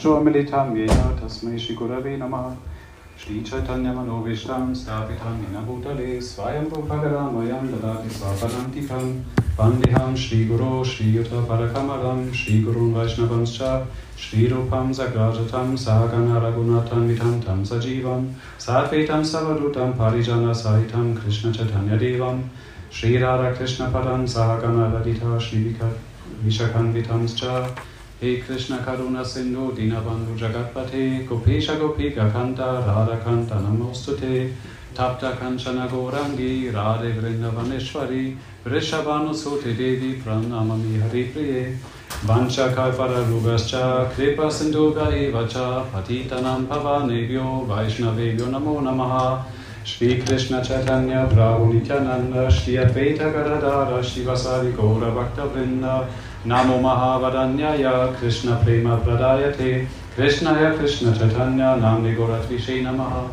Shomilitam Yena Tasmai Shigurave Namaha Shri Chaitanya Manovishtam Stapitam Nina Bhutale Svayam Bhupagaramayam Dadati Svapadantikam Vandiham Shri Guru Shri Yuta Parakamaram Shri Gurun Vaishnavanscha Shri Rupam Sagrajatam Sagana Raghunathan Vitantam Sajivam. Satvetam Savadutam Parijana Sahitam Krishna Chaitanya Devam. Shri Radha Krishna Padam Sagana Radita Shri Vishakanvitamscha He हे कृष्ण करुण सिंधु दीनबंधु जगतपथे कुपेश गोपिका कंता राधा कंत नमोस्तुते तप्त कंचन गौरांगी राधे वृंदवनेश्वरी वृषभानुसूति देवी प्रणमि हरिप्रिये वंशकल्पररुगश्च कृपसिन्धुग एव च पतितनं भवानेभ्यो वैष्णवेभ्यो नमो नमः श्रीकृष्ण चैतन्य प्रभु नित्यानन्द श्री अद्वैत गदाधर शिवसारि गौरभक्तवृन्द Advaita Gadadara Shivasari Gaura Bhakta Vrinda Namo Mahavadanyaya Krishna Prema Pradayate. Krishnaya Krishna Chaitanya Namni Goratvishe Namaha.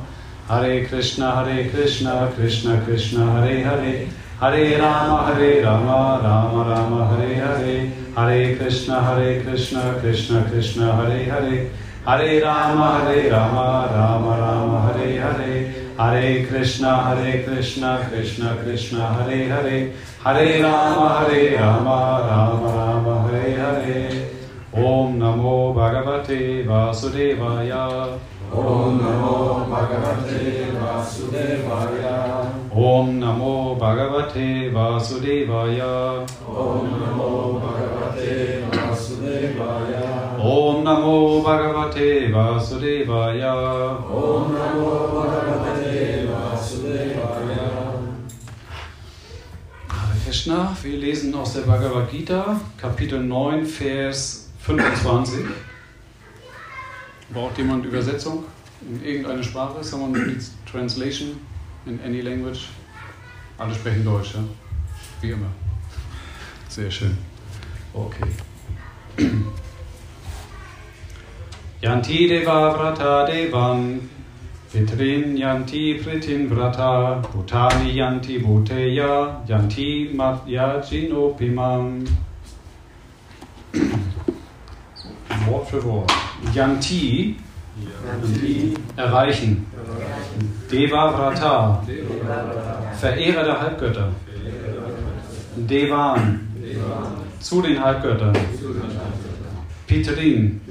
Hare Krishna Hare Krishna Krishna Krishna Hare Hare. Hare Rama Hare Rama Rama Rama Hare Hare. Hare Krishna Hare Krishna Krishna Krishna Hare Hare. Hare Rama Hare Rama Rama Rama Hare Hare Hare Krishna Hare Krishna Krishna Krishna Hare Hare Hare Rama Hare Rama Rama Rama Hare Hare Om Namo Bhagavate Vasudevaya Om Namo Bhagavate Vasudevaya Om Namo Bhagavate Vasudevaya Om Namo Krishna, wir lesen aus der Bhagavad Gita, Kapitel 9, Vers 25. Braucht jemand Übersetzung in irgendeine Sprache? Someone needs translation in any language? Alle sprechen Deutsch, ja? Wie immer. Sehr schön. Okay. Yanti Deva Vrata Devan Pitrin Yanti Pritin Vrata Bhutani Yanti Bhuteya Yanti Matya Jinopimam. Wort für Wort. Yanti, Yanti. erreichen. Deva Vrata, Verehrer der Halbgötter. Devan, zu den Halbgöttern. Pitrin,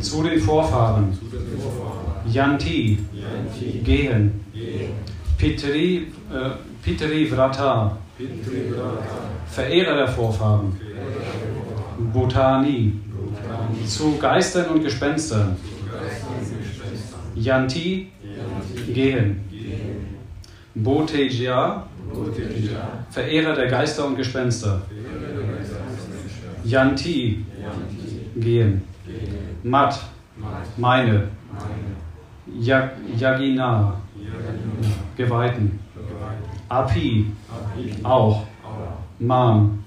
zu den Vorfahren. Yanti, gehen. Pitri, äh, Pitri Vrata, Verehrer der Vorfahren. Bhutani, zu Geistern und Gespenstern. Yanti, gehen. Boteja, Verehrer der Geister und Gespenster. Yanti, gehen. Mat, meine. Yagina, Geweihten. Api, auch. Mam,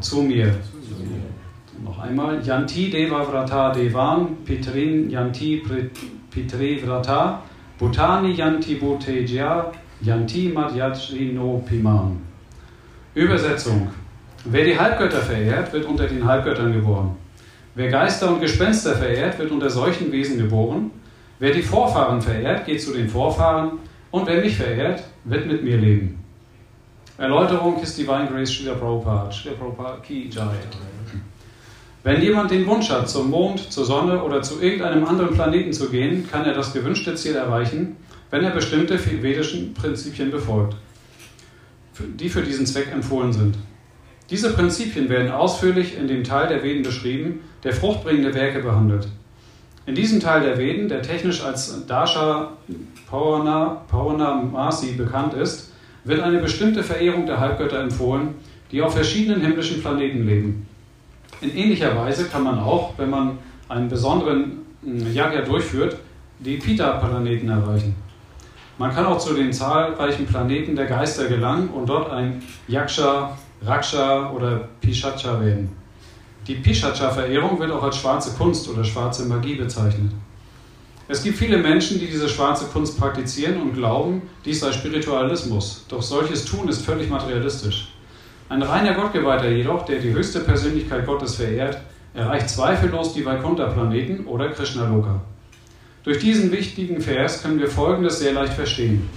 zu mir. Noch einmal. Yanti Deva Vrata Devan, Pitrin Yanti Pitre Vrata, Bhutani Yanti Bhuteja, Yanti Madhyajino Piman. Übersetzung. Wer die Halbgötter verehrt, wird unter den Halbgöttern geboren. Wer Geister und Gespenster verehrt, wird unter solchen Wesen geboren. Wer die Vorfahren verehrt, geht zu den Vorfahren. Und wer mich verehrt, wird mit mir leben. Erläuterung ist Divine Grace Srila Prabhupada. Srila Prabhupada Ki Jai. Wenn jemand den Wunsch hat, zum Mond, zur Sonne oder zu irgendeinem anderen Planeten zu gehen, kann er das gewünschte Ziel erreichen, wenn er bestimmte vedischen Prinzipien befolgt, die für diesen Zweck empfohlen sind. Diese Prinzipien werden ausführlich in dem Teil der Veden beschrieben, der fruchtbringende Werke behandelt. In diesem Teil der Veden, der technisch als Dasha Pawana, Pawanamasi bekannt ist, wird eine bestimmte Verehrung der Halbgötter empfohlen, die auf verschiedenen himmlischen Planeten leben. In ähnlicher Weise kann man auch, wenn man einen besonderen Yagya durchführt, die Pita-Planeten erreichen. Man kann auch zu den zahlreichen Planeten der Geister gelangen und dort ein Yaksha, Raksha oder Pishacha werden. Die Pishacha-Verehrung wird auch als schwarze Kunst oder schwarze Magie bezeichnet. Es gibt viele Menschen, die diese schwarze Kunst praktizieren und glauben, dies sei Spiritualismus. Doch solches Tun ist völlig materialistisch. Ein reiner Gottgeweihter jedoch, der die höchste Persönlichkeit Gottes verehrt, erreicht zweifellos die Vaikuntha-Planeten oder Krishna-Loka. Durch diesen wichtigen Vers können wir Folgendes sehr leicht verstehen.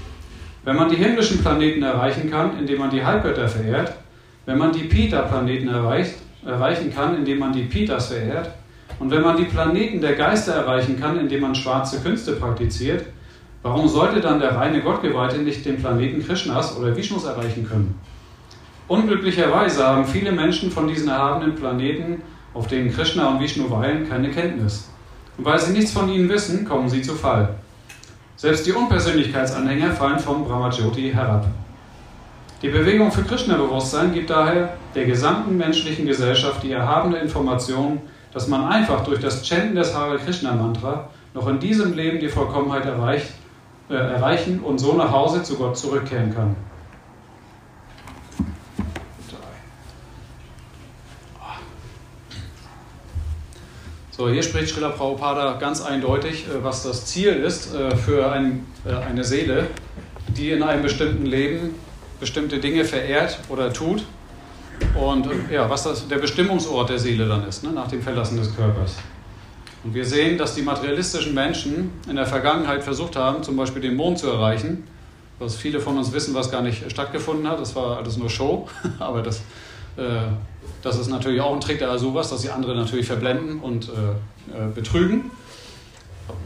Wenn man die himmlischen Planeten erreichen kann, indem man die Halbgötter verehrt, wenn man die Pita-Planeten erreichen kann, indem man die Pitas verehrt, und wenn man die Planeten der Geister erreichen kann, indem man schwarze Künste praktiziert, warum sollte dann der reine Gottgeweihte nicht den Planeten Krishnas oder Vishnus erreichen können? Unglücklicherweise haben viele Menschen von diesen erhabenen Planeten, auf denen Krishna und Vishnu weilen, keine Kenntnis. Und weil sie nichts von ihnen wissen, kommen sie zu Fall. Selbst die Unpersönlichkeitsanhänger fallen vom Brahmajoti herab. Die Bewegung für Krishna-Bewusstsein gibt daher der gesamten menschlichen Gesellschaft die erhabene Information, dass man einfach durch das Chanten des Hare Krishna Mantra noch in diesem Leben die Vollkommenheit erreicht, äh, erreichen und so nach Hause zu Gott zurückkehren kann. So, hier spricht Srila Prabhupada ganz eindeutig, äh, was das Ziel ist äh, für äh, eine Seele, die in einem bestimmten Leben bestimmte Dinge verehrt oder tut und ja, was das, der Bestimmungsort der Seele dann ist, ne, nach dem Verlassen des Körpers. Und wir sehen, dass die materialistischen Menschen in der Vergangenheit versucht haben, zum Beispiel den Mond zu erreichen, was viele von uns wissen, was gar nicht stattgefunden hat. Das war alles nur Show, aber das, äh, das ist natürlich auch ein Trick der Asuras, dass sie andere natürlich verblenden und äh, äh, betrügen.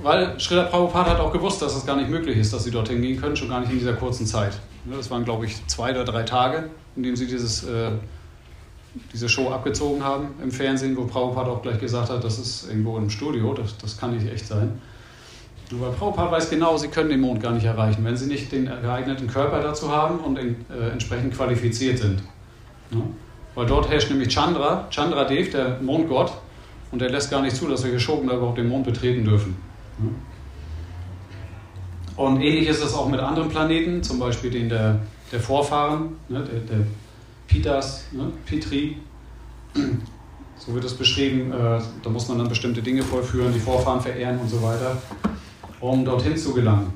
Weil Srila Prabhupada hat auch gewusst, dass es gar nicht möglich ist, dass sie dorthin gehen können, schon gar nicht in dieser kurzen Zeit. Das waren, glaube ich, zwei oder drei Tage, in denen sie dieses äh, diese Show abgezogen haben im Fernsehen, wo Prabhupada auch gleich gesagt hat, das ist irgendwo im Studio, das, das kann nicht echt sein. Aber Prabhupada weiß genau, sie können den Mond gar nicht erreichen, wenn sie nicht den geeigneten Körper dazu haben und in, äh, entsprechend qualifiziert sind. Ja? Weil dort herrscht nämlich Chandra, Chandra Dev, der Mondgott, und der lässt gar nicht zu, dass solche Schurken überhaupt den Mond betreten dürfen. Ja? Und ähnlich ist es auch mit anderen Planeten, zum Beispiel den der, der Vorfahren, ne, der, der Pitas, ne? Pitri. So wird es beschrieben. Äh, da muss man dann bestimmte Dinge vollführen, die Vorfahren verehren und so weiter, um dorthin zu gelangen.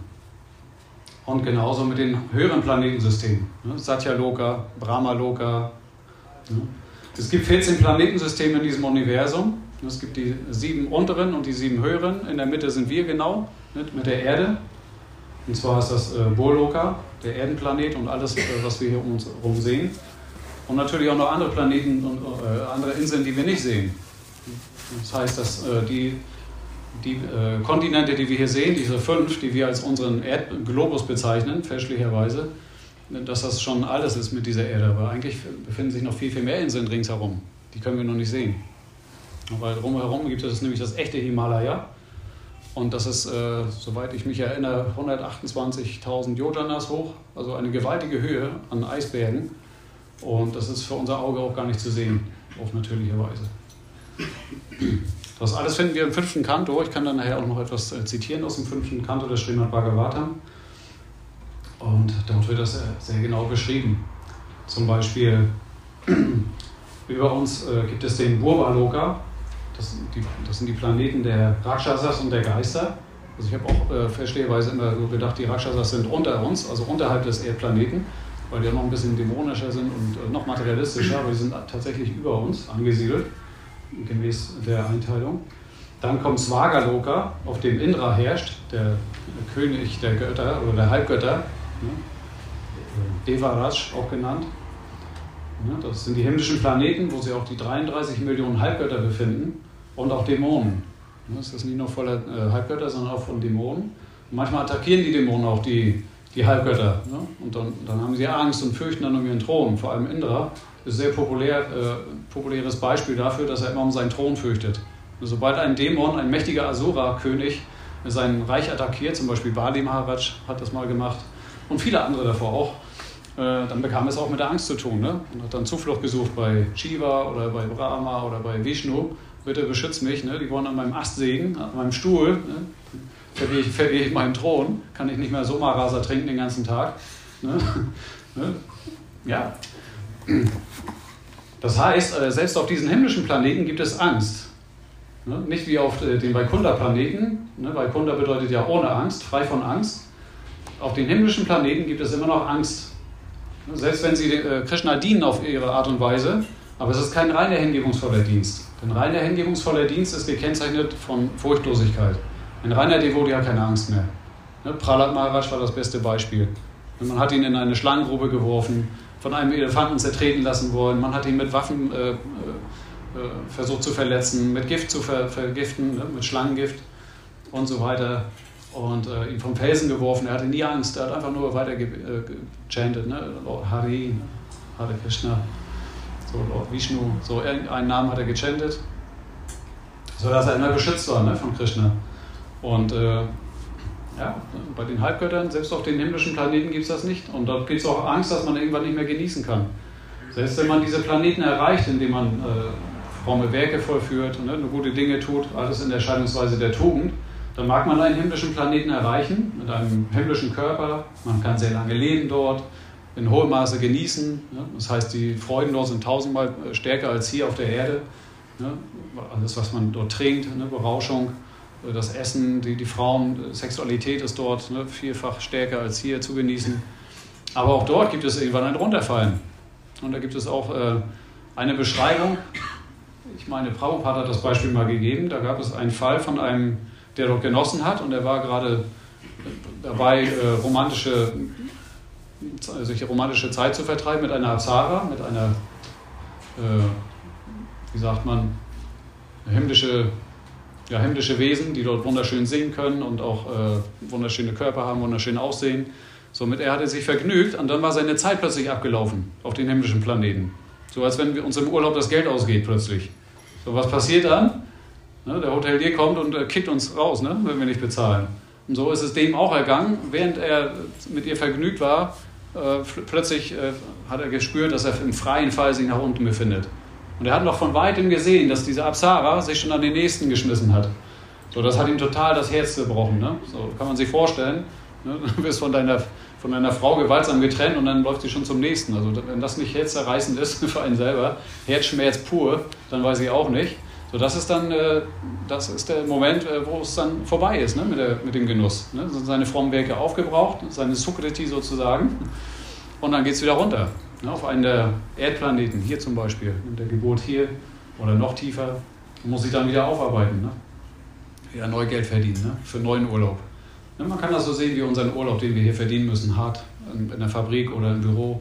Und genauso mit den höheren Planetensystemen. Ne? Satyaloka, Brahmaloka. Ne? Es gibt 14 Planetensysteme in diesem Universum. Es gibt die sieben unteren und die sieben höheren. In der Mitte sind wir genau ne? mit der Erde. Und zwar ist das äh, Burloka, der Erdenplanet und alles, äh, was wir hier um uns herum sehen. Und natürlich auch noch andere Planeten und äh, andere Inseln, die wir nicht sehen. Das heißt, dass äh, die, die äh, Kontinente, die wir hier sehen, diese fünf, die wir als unseren Erdglobus bezeichnen, fälschlicherweise, dass das schon alles ist mit dieser Erde. Aber eigentlich befinden sich noch viel, viel mehr Inseln ringsherum. Die können wir noch nicht sehen. Weil drumherum gibt es nämlich das echte Himalaya. Und das ist, äh, soweit ich mich erinnere, 128.000 Jojanas hoch, also eine gewaltige Höhe an Eisbergen. Und das ist für unser Auge auch gar nicht zu sehen, auf natürliche Weise. Das alles finden wir im fünften Kanto. Ich kann dann nachher auch noch etwas äh, zitieren aus dem fünften Kanto des Srimad Bhagavatam. Und dort wird das sehr genau beschrieben. Zum Beispiel über uns äh, gibt es den Burvaloka. Das, die, das sind die Planeten der Rakshasas und der Geister. Also ich habe auch äh, versteheweise immer so gedacht, die Rakshasas sind unter uns, also unterhalb des Erdplaneten weil die ja noch ein bisschen dämonischer sind und äh, noch materialistischer, aber die sind tatsächlich über uns angesiedelt, gemäß der Einteilung. Dann kommt Svagaloka, auf dem Indra herrscht, der König der Götter oder der Halbgötter, ne? Devaraj auch genannt. Das sind die himmlischen Planeten, wo sich auch die 33 Millionen Halbgötter befinden und auch Dämonen. Ne? Das ist nicht nur voller äh, Halbgötter, sondern auch von Dämonen. Und manchmal attackieren die Dämonen auch die die Halbgötter. Und dann, dann, haben sie Angst und fürchten dann um ihren Thron. Vor allem Indra ist ein sehr populär, äh, populäres Beispiel dafür, dass er immer um seinen Thron fürchtet. Und sobald ein Dämon, ein mächtiger Asura-König, sein Reich attackiert, zum Beispiel Bali Maharaj hat das mal gemacht und viele andere davor auch, dann bekam es auch mit der Angst zu tun. Ne? Und hat dann Zuflucht gesucht bei Shiva oder bei Brahma oder bei Vishnu. Bitte beschütz mich, ne? die wollen an meinem Ast sägen, an meinem Stuhl. Ne? verliere ich, verliere ich meinen Thron, kann ich nicht mehr Somarasa trinken den ganzen Tag. Ne? Ne? Ja. Das heißt, äh, selbst auf diesen himmlischen Planeten gibt es Angst. Ne? Nicht wie auf äh, den Vaikunda-Planeten. Vaikunda bedeutet ja ohne Angst, frei von Angst. Auf den himmlischen Planeten gibt es immer noch Angst. Selbst wenn sie äh, Krishna dienen auf ihre Art und Weise, Aber es ist kein reiner hingebungsvoller Dienst. Ein reiner hingebungsvoller Dienst ist gekennzeichnet von Furchtlosigkeit. Ein reiner Devoti hat keine Angst mehr. Ne? Pralat Maharaj war das beste Beispiel. Man hat ihn in eine Schlangengrube geworfen, von einem Elefanten zertreten lassen wollen, man hat ihn mit Waffen äh, äh, versucht zu verletzen, mit Gift zu ver vergiften, ne? mit Schlangengift und so weiter und äh, ihn vom Felsen geworfen. Er hatte nie Angst, er hat einfach nur weiter gechantet, ne? Lord Hari, Hare Krishna, so Lord Vishnu, so einen Namen hat er gechantet, sodass er immer beschützt war ne? von Krishna. Und äh, ja, bei den Halbgöttern, selbst auf den himmlischen Planeten gibt es das nicht. Und dort gibt es auch Angst, dass man irgendwann nicht mehr genießen kann. Selbst wenn man diese Planeten erreicht, indem man äh, fromme Werke vollführt, ne, gute Dinge tut, alles in der Erscheinungsweise der Tugend, dann mag man einen himmlischen Planeten erreichen, mit einem himmlischen Körper. Man kann sehr lange leben dort, in hohem Maße genießen. Das heißt, die Freuden dort sind tausendmal stärker als hier auf der Erde. Alles, was man dort trinkt, ne? Berauschung das Essen, die, die Frauen, Sexualität ist dort ne, vielfach stärker als hier zu genießen. Aber auch dort gibt es irgendwann ein Runterfallen. Und da gibt es auch äh, eine Beschreibung. Ich meine, Prabhupada hat das Beispiel mal gegeben. Da gab es einen Fall von einem, der dort genossen hat und er war gerade dabei, äh, romantische, sich romantische Zeit zu vertreiben mit einer Azara, mit einer, äh, wie sagt man, himmlische ja, himmlische Wesen, die dort wunderschön singen können und auch äh, wunderschöne Körper haben, wunderschön aussehen. Somit er hatte sich vergnügt und dann war seine Zeit plötzlich abgelaufen auf den himmlischen Planeten. So als wenn wir uns im Urlaub das Geld ausgeht plötzlich. So was passiert dann? Ne, der Hotelier kommt und äh, kickt uns raus, ne, wenn wir nicht bezahlen. Und so ist es dem auch ergangen. Während er mit ihr vergnügt war, äh, plötzlich äh, hat er gespürt, dass er im freien Fall sich nach unten befindet. Und er hat noch von weitem gesehen, dass diese Apsara sich schon an den nächsten geschmissen hat. So, das hat ihm total das Herz gebrochen. Ne? So kann man sich vorstellen. Ne? Du wirst von deiner, von deiner Frau gewaltsam getrennt und dann läuft sie schon zum nächsten. Also wenn das nicht herzzerreißend ist für einen selber, Herzschmerz pur, dann weiß ich auch nicht. So, das ist dann äh, das ist der Moment, äh, wo es dann vorbei ist ne? mit, der, mit dem Genuss. Ne? Sind seine frommen Werke aufgebraucht, seine Sukriti sozusagen, und dann geht es wieder runter. Ne, auf einen der Erdplaneten, hier zum Beispiel, der Geburt hier oder noch tiefer, muss ich dann wieder aufarbeiten. Ne? Wieder neu Geld verdienen ne? für neuen Urlaub. Ne, man kann das so sehen wie unseren Urlaub, den wir hier verdienen müssen, hart in, in der Fabrik oder im Büro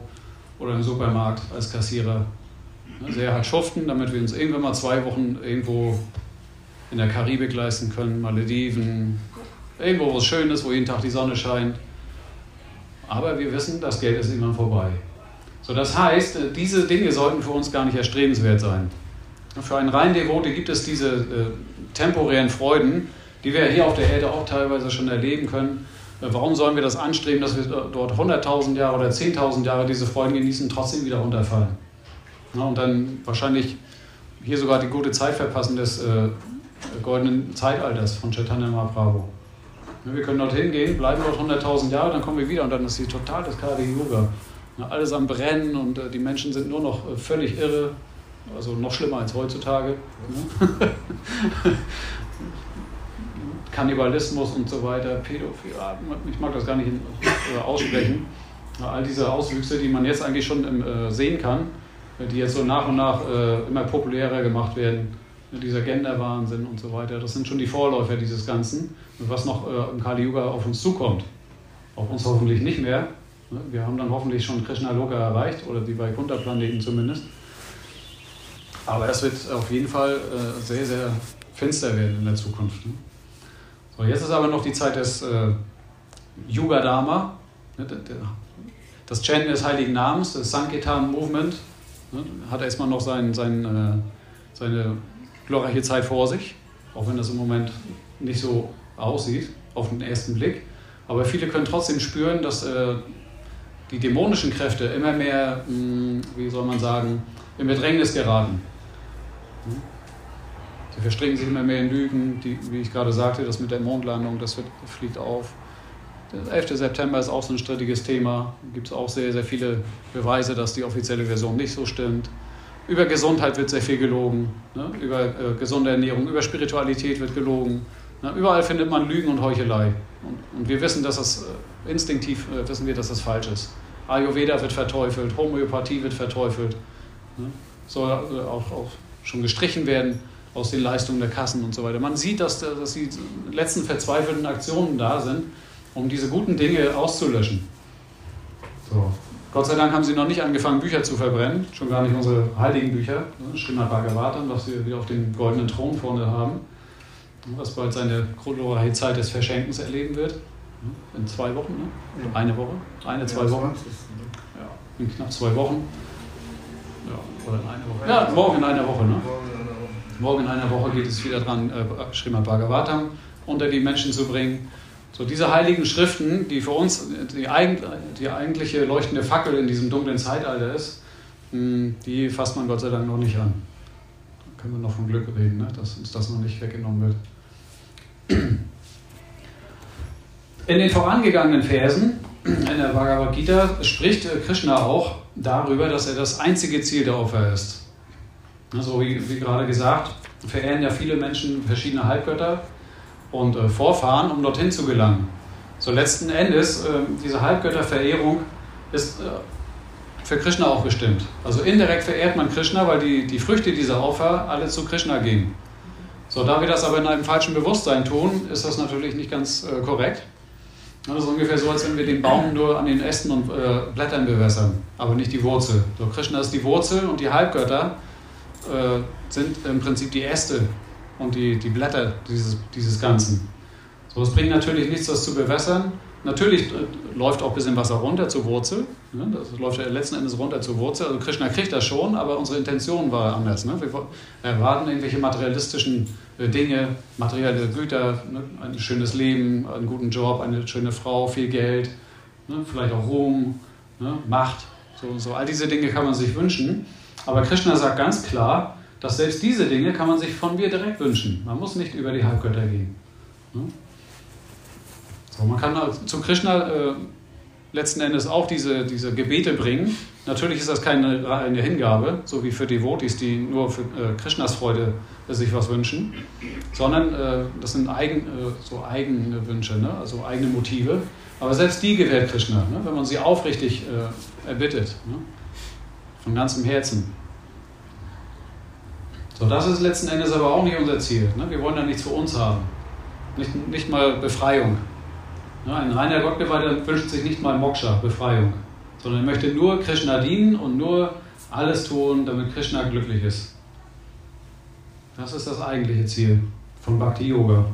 oder im Supermarkt als Kassierer. Ne, sehr hart schuften, damit wir uns irgendwann mal zwei Wochen irgendwo in der Karibik leisten können, Malediven, irgendwo, wo es schön ist, wo jeden Tag die Sonne scheint. Aber wir wissen, das Geld ist irgendwann vorbei. So, das heißt, äh, diese Dinge sollten für uns gar nicht erstrebenswert sein. Für einen reinen Devote gibt es diese äh, temporären Freuden, die wir hier auf der Erde auch teilweise schon erleben können. Äh, warum sollen wir das anstreben, dass wir dort 100.000 Jahre oder 10.000 Jahre diese Freuden genießen, trotzdem wieder runterfallen? Ja, und dann wahrscheinlich hier sogar die gute Zeit verpassen des äh, goldenen Zeitalters von Chaitanya Mahaprabhu. Ja, wir können dorthin gehen, bleiben dort 100.000 Jahre, dann kommen wir wieder und dann ist hier total das Kali Yoga. Alles am Brennen und äh, die Menschen sind nur noch äh, völlig irre. Also noch schlimmer als heutzutage. Ne? Kannibalismus und so weiter, Pädophil, ich mag das gar nicht äh, aussprechen. All diese Auswüchse, die man jetzt eigentlich schon sehen kann, die jetzt so nach und nach immer populärer gemacht werden, dieser Genderwahnsinn und so weiter, das sind schon die Vorläufer dieses Ganzen, was noch im Kali Yuga auf uns zukommt. Auf uns hoffentlich nicht mehr, Ne? Wir haben dann hoffentlich schon Krishna Loka erreicht oder die Vaikuntha-Planeten zumindest. Aber es wird auf jeden Fall äh, sehr, sehr finster werden in der Zukunft. Ne? So, jetzt ist aber noch die Zeit des äh, Yuga Dharma, ne? das Chanten des Heiligen Namens, das Sankirtan Movement. Ne? Hat erstmal noch sein, sein, äh, seine glorreiche Zeit vor sich, auch wenn das im Moment nicht so aussieht auf den ersten Blick. Aber viele können trotzdem spüren, dass äh, die dämonischen Kräfte immer mehr, hm, wie soll man sagen, in Bedrängnis geraten. Hm? Sie verstricken sich immer mehr in Lügen, die, wie ich gerade sagte, das mit der Mondlandung, das wird, fliegt auf. Der 11. September ist auch so ein strittiges Thema. Gibt es auch sehr, sehr viele Beweise, dass die offizielle Version nicht so stimmt. Über Gesundheit wird sehr viel gelogen, ne? über äh, gesunde Ernährung, über Spiritualität wird gelogen. Ne? Überall findet man Lügen und Heuchelei. Und, und wir wissen, dass das äh, instinktiv äh, wissen wir, dass das falsch ist. Ayurveda wird verteufelt, Homöopathie wird verteufelt. Ne? soll äh, auch, auch schon gestrichen werden aus den Leistungen der Kassen und so weiter. Man sieht, dass, dass die letzten verzweifelten Aktionen da sind, um diese guten Dinge auszulöschen. So. Gott sei Dank haben sie noch nicht angefangen, Bücher zu verbrennen, schon gar nicht unsere heiligen Bücher, ne, Srimad Bhagavatam, was wir wieder auf dem goldenen Thron vorne haben, was bald seine glorreiche Zeit des Verschenkens erleben wird. In zwei Wochen, ne? eine Woche, eine, zwei Wochen. Ja, in knapp zwei Wochen. Ja, oder in einer Woche. Ja, morgen in einer Woche. Ne? Morgen in einer Woche geht es wieder dran, äh, Srimad Bhagavatam unter die Menschen zu bringen. So diese heiligen Schriften, die für uns die, eigentliche leuchtende Fackel in diesem dunklen Zeitalter ist, hm, die fasst man Gott sei Dank noch nicht an. Da können wir noch von Glück reden, ne? dass uns das noch nicht weggenommen wird. In den vorangegangenen Versen in der Bhagavad Gita spricht Krishna auch darüber, dass er das einzige Ziel der Opfer ist. So wie, wie gerade gesagt, verehren ja viele Menschen verschiedene Halbgötter und äh, Vorfahren, um dorthin zu gelangen. So letzten Endes, äh, diese Halbgötterverehrung ist äh, für Krishna auch bestimmt. Also indirekt verehrt man Krishna, weil die, die Früchte dieser Opfer alle zu Krishna gehen. So, da wir das aber in einem falschen Bewusstsein tun, ist das natürlich nicht ganz äh, korrekt. Das ist ungefähr so, als wenn wir den Baum nur an den Ästen und äh, Blättern bewässern, aber nicht die Wurzel. So, Krishna ist die Wurzel und die Halbgötter äh, sind im Prinzip die Äste und die, die Blätter dieses, dieses Ganzen. So, es bringt natürlich nichts, das zu bewässern. Natürlich äh, läuft auch ein bisschen Wasser runter zur Wurzel. Ne? Das läuft ja letzten Endes runter zur Wurzel. Also Krishna kriegt das schon, aber unsere Intention war anders. Ne? Wir erwarten irgendwelche materialistischen äh, Dinge, materielle Güter, ne? ein schönes Leben, einen guten Job, eine schöne Frau, viel Geld, ne? vielleicht auch Ruhm, ne? Macht. So, so all diese Dinge kann man sich wünschen. Aber Krishna sagt ganz klar, dass selbst diese Dinge kann man sich von mir direkt wünschen. Man muss nicht über die Halbgötter gehen. So, man kann zu Krishna äh, letzten Endes auch diese, diese Gebete bringen. Natürlich ist das keine eine Hingabe, so wie für Devotis, die nur für äh, Krishnas Freude äh, sich was wünschen, sondern äh, das sind eigen, äh, so eigene Wünsche, ne? also eigene Motive. Aber selbst die gewährt Krishna, ne? wenn man sie aufrichtig äh, erbittet. Ne? Von ganzem Herzen. So, das ist letzten Endes aber auch nicht unser Ziel. Ne? Wir wollen ja nichts für uns haben. Nicht, nicht mal Befreiung. Ne? Ein reiner Gottgeweihter wünscht sich nicht mal Moksha, Befreiung. Sondern er möchte nur Krishna dienen und nur alles tun, damit Krishna glücklich ist. Das ist das eigentliche Ziel von Bhakti Yoga.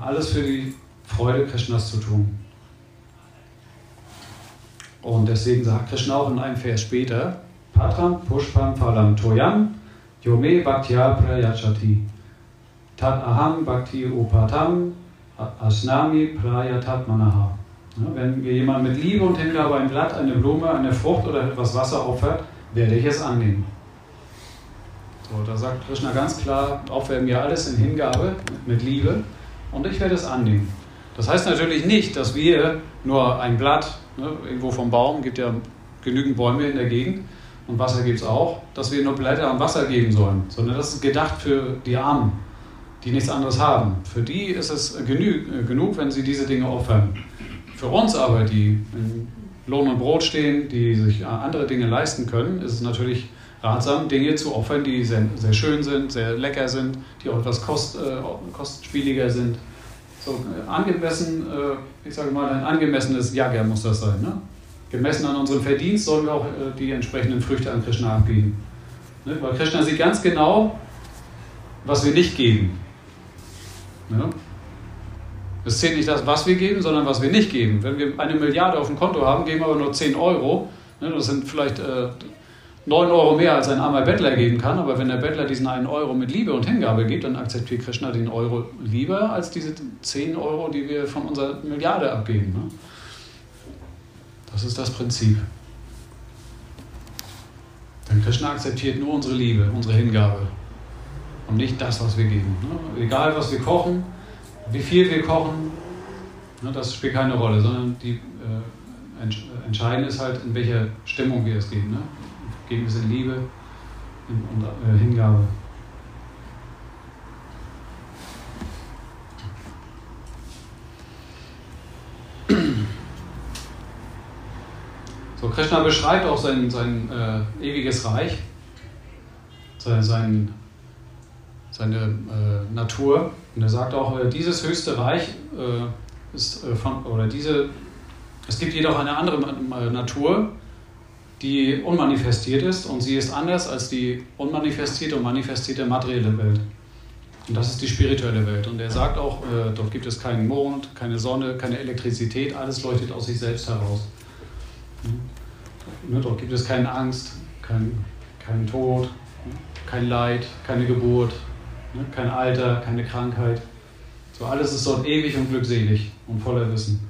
Alles für die Freude Krishnas zu tun. Und deswegen sagt Krishna auch in einem Vers später, Patram Pushpam Phalam Toyam Yome Bhaktya Prayachati Tat Aham Bhakti Upatam Asnami Prayatat Manaha. wenn mir jemand mit Liebe und Hingabe ein Blatt, eine Blume, eine Frucht oder etwas Wasser opfert, werde ich es annehmen. So, da sagt Krishna ganz klar, opfere mir alles in Hingabe, mit Liebe, und ich werde es annehmen. Das heißt natürlich nicht, dass wir nur ein Blatt, ne, irgendwo vom Baum, gibt ja genügend Bäume in der Gegend und Wasser gibt es auch, dass wir nur Blätter und Wasser geben sollen, sondern das ist gedacht für die Armen, die nichts anderes haben. Für die ist es genü genug, wenn sie diese Dinge opfern. Für uns aber, die in Lohn und Brot stehen, die sich andere Dinge leisten können, ist es natürlich ratsam, Dinge zu opfern, die sehr, sehr schön sind, sehr lecker sind, die auch etwas kost, äh, kostspieliger sind. So äh, angemessen, äh, ich sage mal, ein angemessenes Jager muss das sein. Ne? Gemessen an unserem Verdienst sollen wir auch äh, die entsprechenden Früchte an Krishna abgeben. Ne? Weil Krishna sieht ganz genau, was wir nicht geben. Ne? Es zählt nicht das, was wir geben, sondern was wir nicht geben. Wenn wir eine Milliarde auf dem Konto haben, geben wir aber nur 10 Euro. Ne? Das sind vielleicht äh, 9 Euro mehr als ein armer Bettler geben kann, aber wenn der Bettler diesen einen Euro mit Liebe und Hingabe gibt, dann akzeptiert Krishna den Euro lieber als diese 10 Euro, die wir von unserer Milliarde abgeben. Das ist das Prinzip. Denn Krishna akzeptiert nur unsere Liebe, unsere Hingabe und nicht das, was wir geben. Ne? Egal, was wir kochen, wie viel wir kochen, ne, das spielt keine Rolle, sondern die äh, entscheidend ist halt, in welcher Stimmung wir es geben. Ne? geben wir in Liebe und äh, Hingabe. So, Krishna beschreibt auch sein, sein äh, ewiges Reich. seine, seine, seine äh, Natur. Und er sagt auch, äh, dieses höchste Reich äh, ist äh, von, oder diese, es gibt jedoch eine andere Natur, die unmanifestiert ist und sie ist anders als die unmanifestierte und manifestierte materielle Welt. Und das ist die spirituelle Welt. Und er sagt auch, äh, dort gibt es keinen Mond, keine Sonne, keine Elektrizität, alles leuchtet aus sich selbst heraus. Ne, dort gibt es keine Angst, keinen kein Tod, kein Leid, keine Geburt, ne, kein Alter, keine Krankheit. So alles ist dort ewig und glückselig und voller Wissen.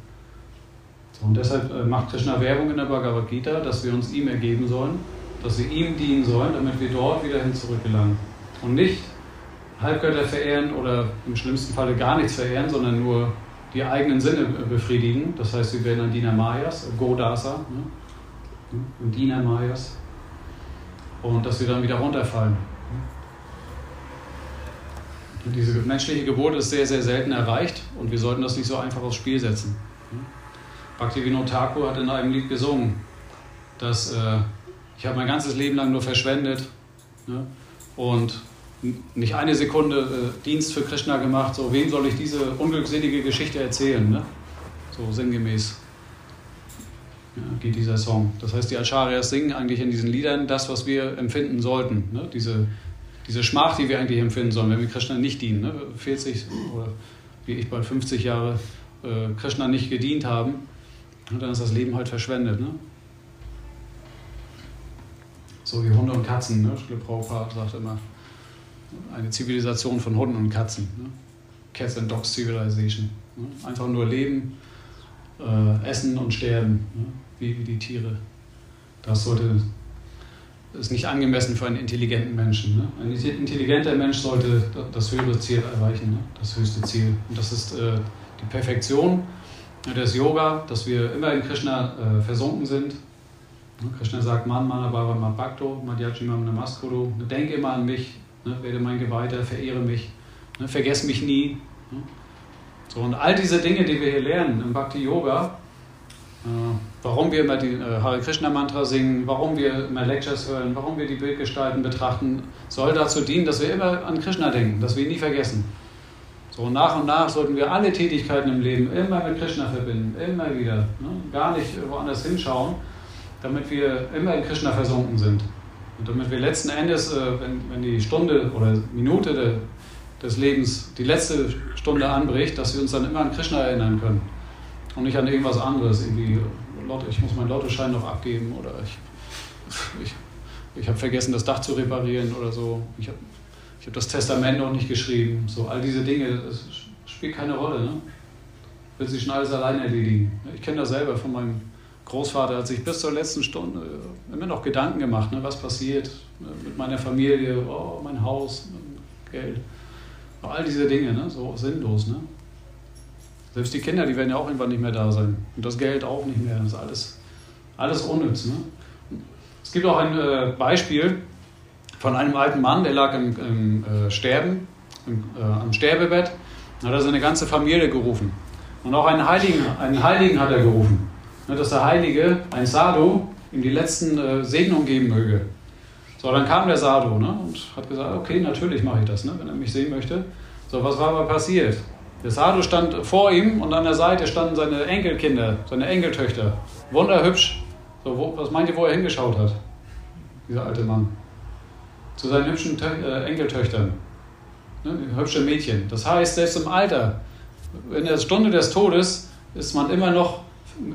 So, und deshalb äh, macht Krishna Werbung in der Bhagavad Gita, dass wir uns ihm ergeben sollen, dass wir ihm dienen sollen, damit wir dort wieder hin zurückgelangen. Und nicht Halbgötter verehren oder im schlimmsten Falle gar nichts verehren, sondern nur die eigenen Sinne befriedigen. Das heißt, wir werden ein Diener Mayas, Godasa, ne? ein Diener Mayas. Und dass wir dann wieder runterfallen. Und diese menschliche Geburt ist sehr, sehr selten erreicht und wir sollten das nicht so einfach aufs Spiel setzen. Bhaktivinoda Thakur hat in einem Lied gesungen, dass äh, ich habe mein ganzes Leben lang nur verschwendet ne? und nicht eine Sekunde äh, Dienst für Krishna gemacht, so wem soll ich diese unglückselige Geschichte erzählen? Ne? So sinngemäß ja, geht dieser Song. Das heißt, die Acharyas singen eigentlich in diesen Liedern das, was wir empfinden sollten. Ne? Diese, diese Schmach, die wir eigentlich empfinden sollen, wenn wir Krishna nicht dienen. Ne? 40 oder wie ich bald 50 Jahre äh, Krishna nicht gedient haben, dann ist das Leben halt verschwendet. Ne? So wie Hunde und Katzen. Ne? Schule sagt immer, eine Zivilisation von Hunden und Katzen. Ne? Cats and Dogs Civilization. Ne? Einfach nur leben, äh, essen und sterben, ne? wie, wie die Tiere. Das sollte ist nicht angemessen für einen intelligenten Menschen. Ne? Ein intelligenter Mensch sollte das höhere Ziel erreichen, ne? das höchste Ziel. Und das ist äh, die Perfektion des Yoga, dass wir immer in Krishna äh, versunken sind. Ne? Krishna sagt, Man, Mana, Bhava, Mabhakto, Madhyachimam Namaskuru. Denke immer an mich, Ne? Werde mein Geweihter, verehre mich, ne? vergess mich nie. Ne? So, und all diese Dinge, die wir hier lernen im Bhakti Yoga, äh, warum wir immer die äh, Hare Krishna Mantra singen, warum wir immer Lectures hören, warum wir die Bildgestalten betrachten, soll dazu dienen, dass wir immer an Krishna denken, dass wir ihn nie vergessen. So nach und nach sollten wir alle Tätigkeiten im Leben immer mit Krishna verbinden, immer wieder. Ne? Gar nicht woanders hinschauen, damit wir immer in Krishna versunken sind. Und damit wir letzten Endes, äh, wenn, wenn die Stunde oder Minute de, des Lebens, die letzte Stunde anbricht, dass wir uns dann immer an Krishna erinnern können und nicht an irgendwas anderes. Irgendwie, ich muss meinen Lottoschein noch abgeben oder ich, ich, ich habe vergessen, das Dach zu reparieren oder so. Ich habe ich hab das Testament noch nicht geschrieben. So, all diese Dinge, das spielt keine Rolle. Ne? Will sich schon alles allein erledigen. Ich kenne das selber von meinem Großvater hat sich bis zur letzten Stunde äh, immer noch Gedanken gemacht, ne, was passiert ne, mit meiner Familie, oh, mein Haus, Geld. All diese Dinge, ne, so sinnlos. Ne? Selbst die Kinder, die werden ja auch irgendwann nicht mehr da sein. Und das Geld auch nicht mehr. Das ist alles, alles unnütz. Ne? Es gibt auch ein äh, Beispiel von einem alten Mann, der lag im, im äh, Sterben, im, äh, am Sterbebett. Da hat er seine ganze Familie gerufen. Und auch einen Heiligen, einen Heiligen hat er gerufen. Ne, dass der Heilige, ein Sadhu, ihm die letzten äh, Segnungen geben möge. So, dann kam der Sadhu ne, und hat gesagt, okay, natürlich mache ich das, ne, wenn er mich sehen möchte. So, was war aber passiert? Der Sadhu stand vor ihm und an der Seite standen seine Enkelkinder, seine Enkeltöchter. Wunderhübsch. So, wo, was meint ihr, wo er hingeschaut hat? Dieser alte Mann. Zu seinen hübschen Tö äh, Enkeltöchtern. Ne, hübsche Mädchen. Das heißt, selbst im Alter, in der Stunde des Todes, ist man immer noch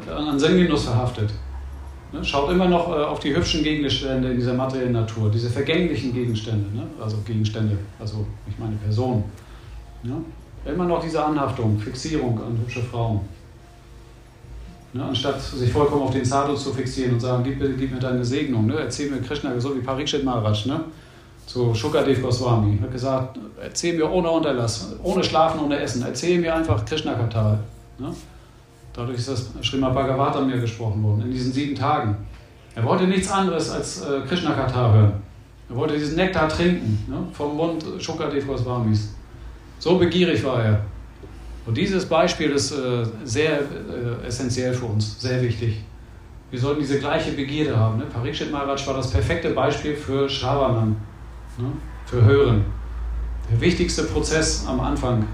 an Sinngenuss verhaftet. Ne? Schaut immer noch äh, auf die hübschen Gegenstände in dieser materiellen Natur, diese vergänglichen Gegenstände, ne? also Gegenstände, also ich meine Personen. Ja? Immer noch diese Anhaftung, Fixierung an hübsche Frauen. Ne? Anstatt sich vollkommen auf den Sadhu zu fixieren und sagen, gib, gib mir deine Segnung, ne? erzähl mir Krishna, so wie Parikshit Maharaj, ne? zu Shukadev Goswami, hat gesagt, erzähl mir ohne Unterlass, ohne Schlafen, ohne Essen, erzähl mir einfach Krishna-Katal. Ne? Dadurch ist das Srimad Bhagavatam mir gesprochen worden, in diesen sieben Tagen. Er wollte nichts anderes als äh, Krishna Katha hören. Er wollte diesen Nektar trinken, ne, vom Mund Shukadev Goswamis. So begierig war er. Und dieses Beispiel ist äh, sehr äh, essentiell für uns, sehr wichtig. Wir sollten diese gleiche Begierde haben. Ne? Parikshit Maharaj war das perfekte Beispiel für Shravanan. Ne? Für Hören. Der wichtigste Prozess am Anfang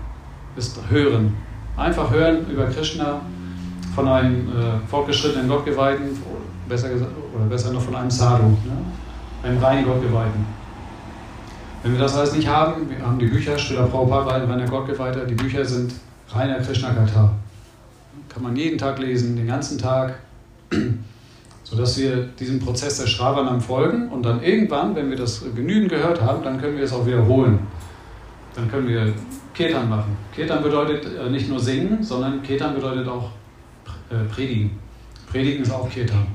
ist Hören. Einfach hören über Krishna von einem äh, fortgeschrittenen Gottgeweihten, besser gesagt, oder besser noch von einem Sadhu, ne? einem reinen Gottgeweihten. Wenn wir das alles nicht haben, wir haben die Bücher, Stiller Prabhupada, ein reiner Gottgeweihter, die Bücher sind reiner Krishna-Kata. Kann man jeden Tag lesen, den ganzen Tag, sodass wir diesem Prozess der Shravanam folgen und dann irgendwann, wenn wir das genügend gehört haben, dann können wir es auch wiederholen. Dann können wir Kirtan machen. Kirtan bedeutet äh, nicht nur singen, sondern Kirtan bedeutet auch predigen. Predigen ist auch Kirtan.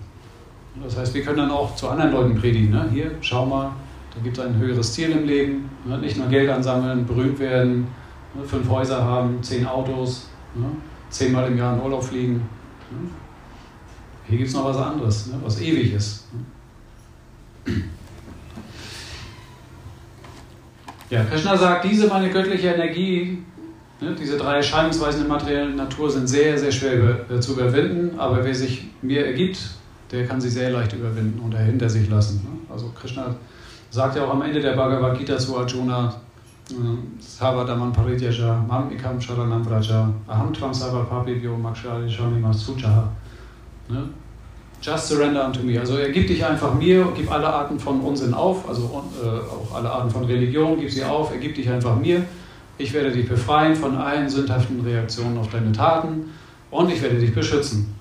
Das heißt, wir können dann auch zu anderen Leuten predigen. Ne? Hier, schau mal, da gibt es ein höheres Ziel im Leben. Ne? Nicht nur Geld ansammeln, berühmt werden, ne? fünf Häuser haben, zehn Autos, ne? zehnmal im Jahr in Urlaub fliegen. Ne? Hier gibt es noch was anderes, ne? was ewig ist. Ne? Ja, Krishna sagt, diese meine göttliche Energie, ne, diese drei Erscheinungsweisen der materiellen Natur sind sehr, sehr schwer äh, zu überwinden, aber wer sich mir ergibt, der kann sie sehr leicht überwinden und hinter sich lassen. Ne? Also Krishna sagt ja auch am Ende der Bhagavad Gita zu Arjuna, äh, Savadaman Parityaja, Mam Ikam Sharanam Aham Tvam Sava Papibyo Makshari Shamima Suchaha. Ne? Just surrender unto me. Also er gibt dich einfach mir, gib alle Arten von Unsinn auf, also äh, auch alle Arten von Religion, gib sie auf, er gibt dich einfach mir. Ich werde dich befreien von allen sündhaften Reaktionen auf deine Taten und ich werde dich beschützen.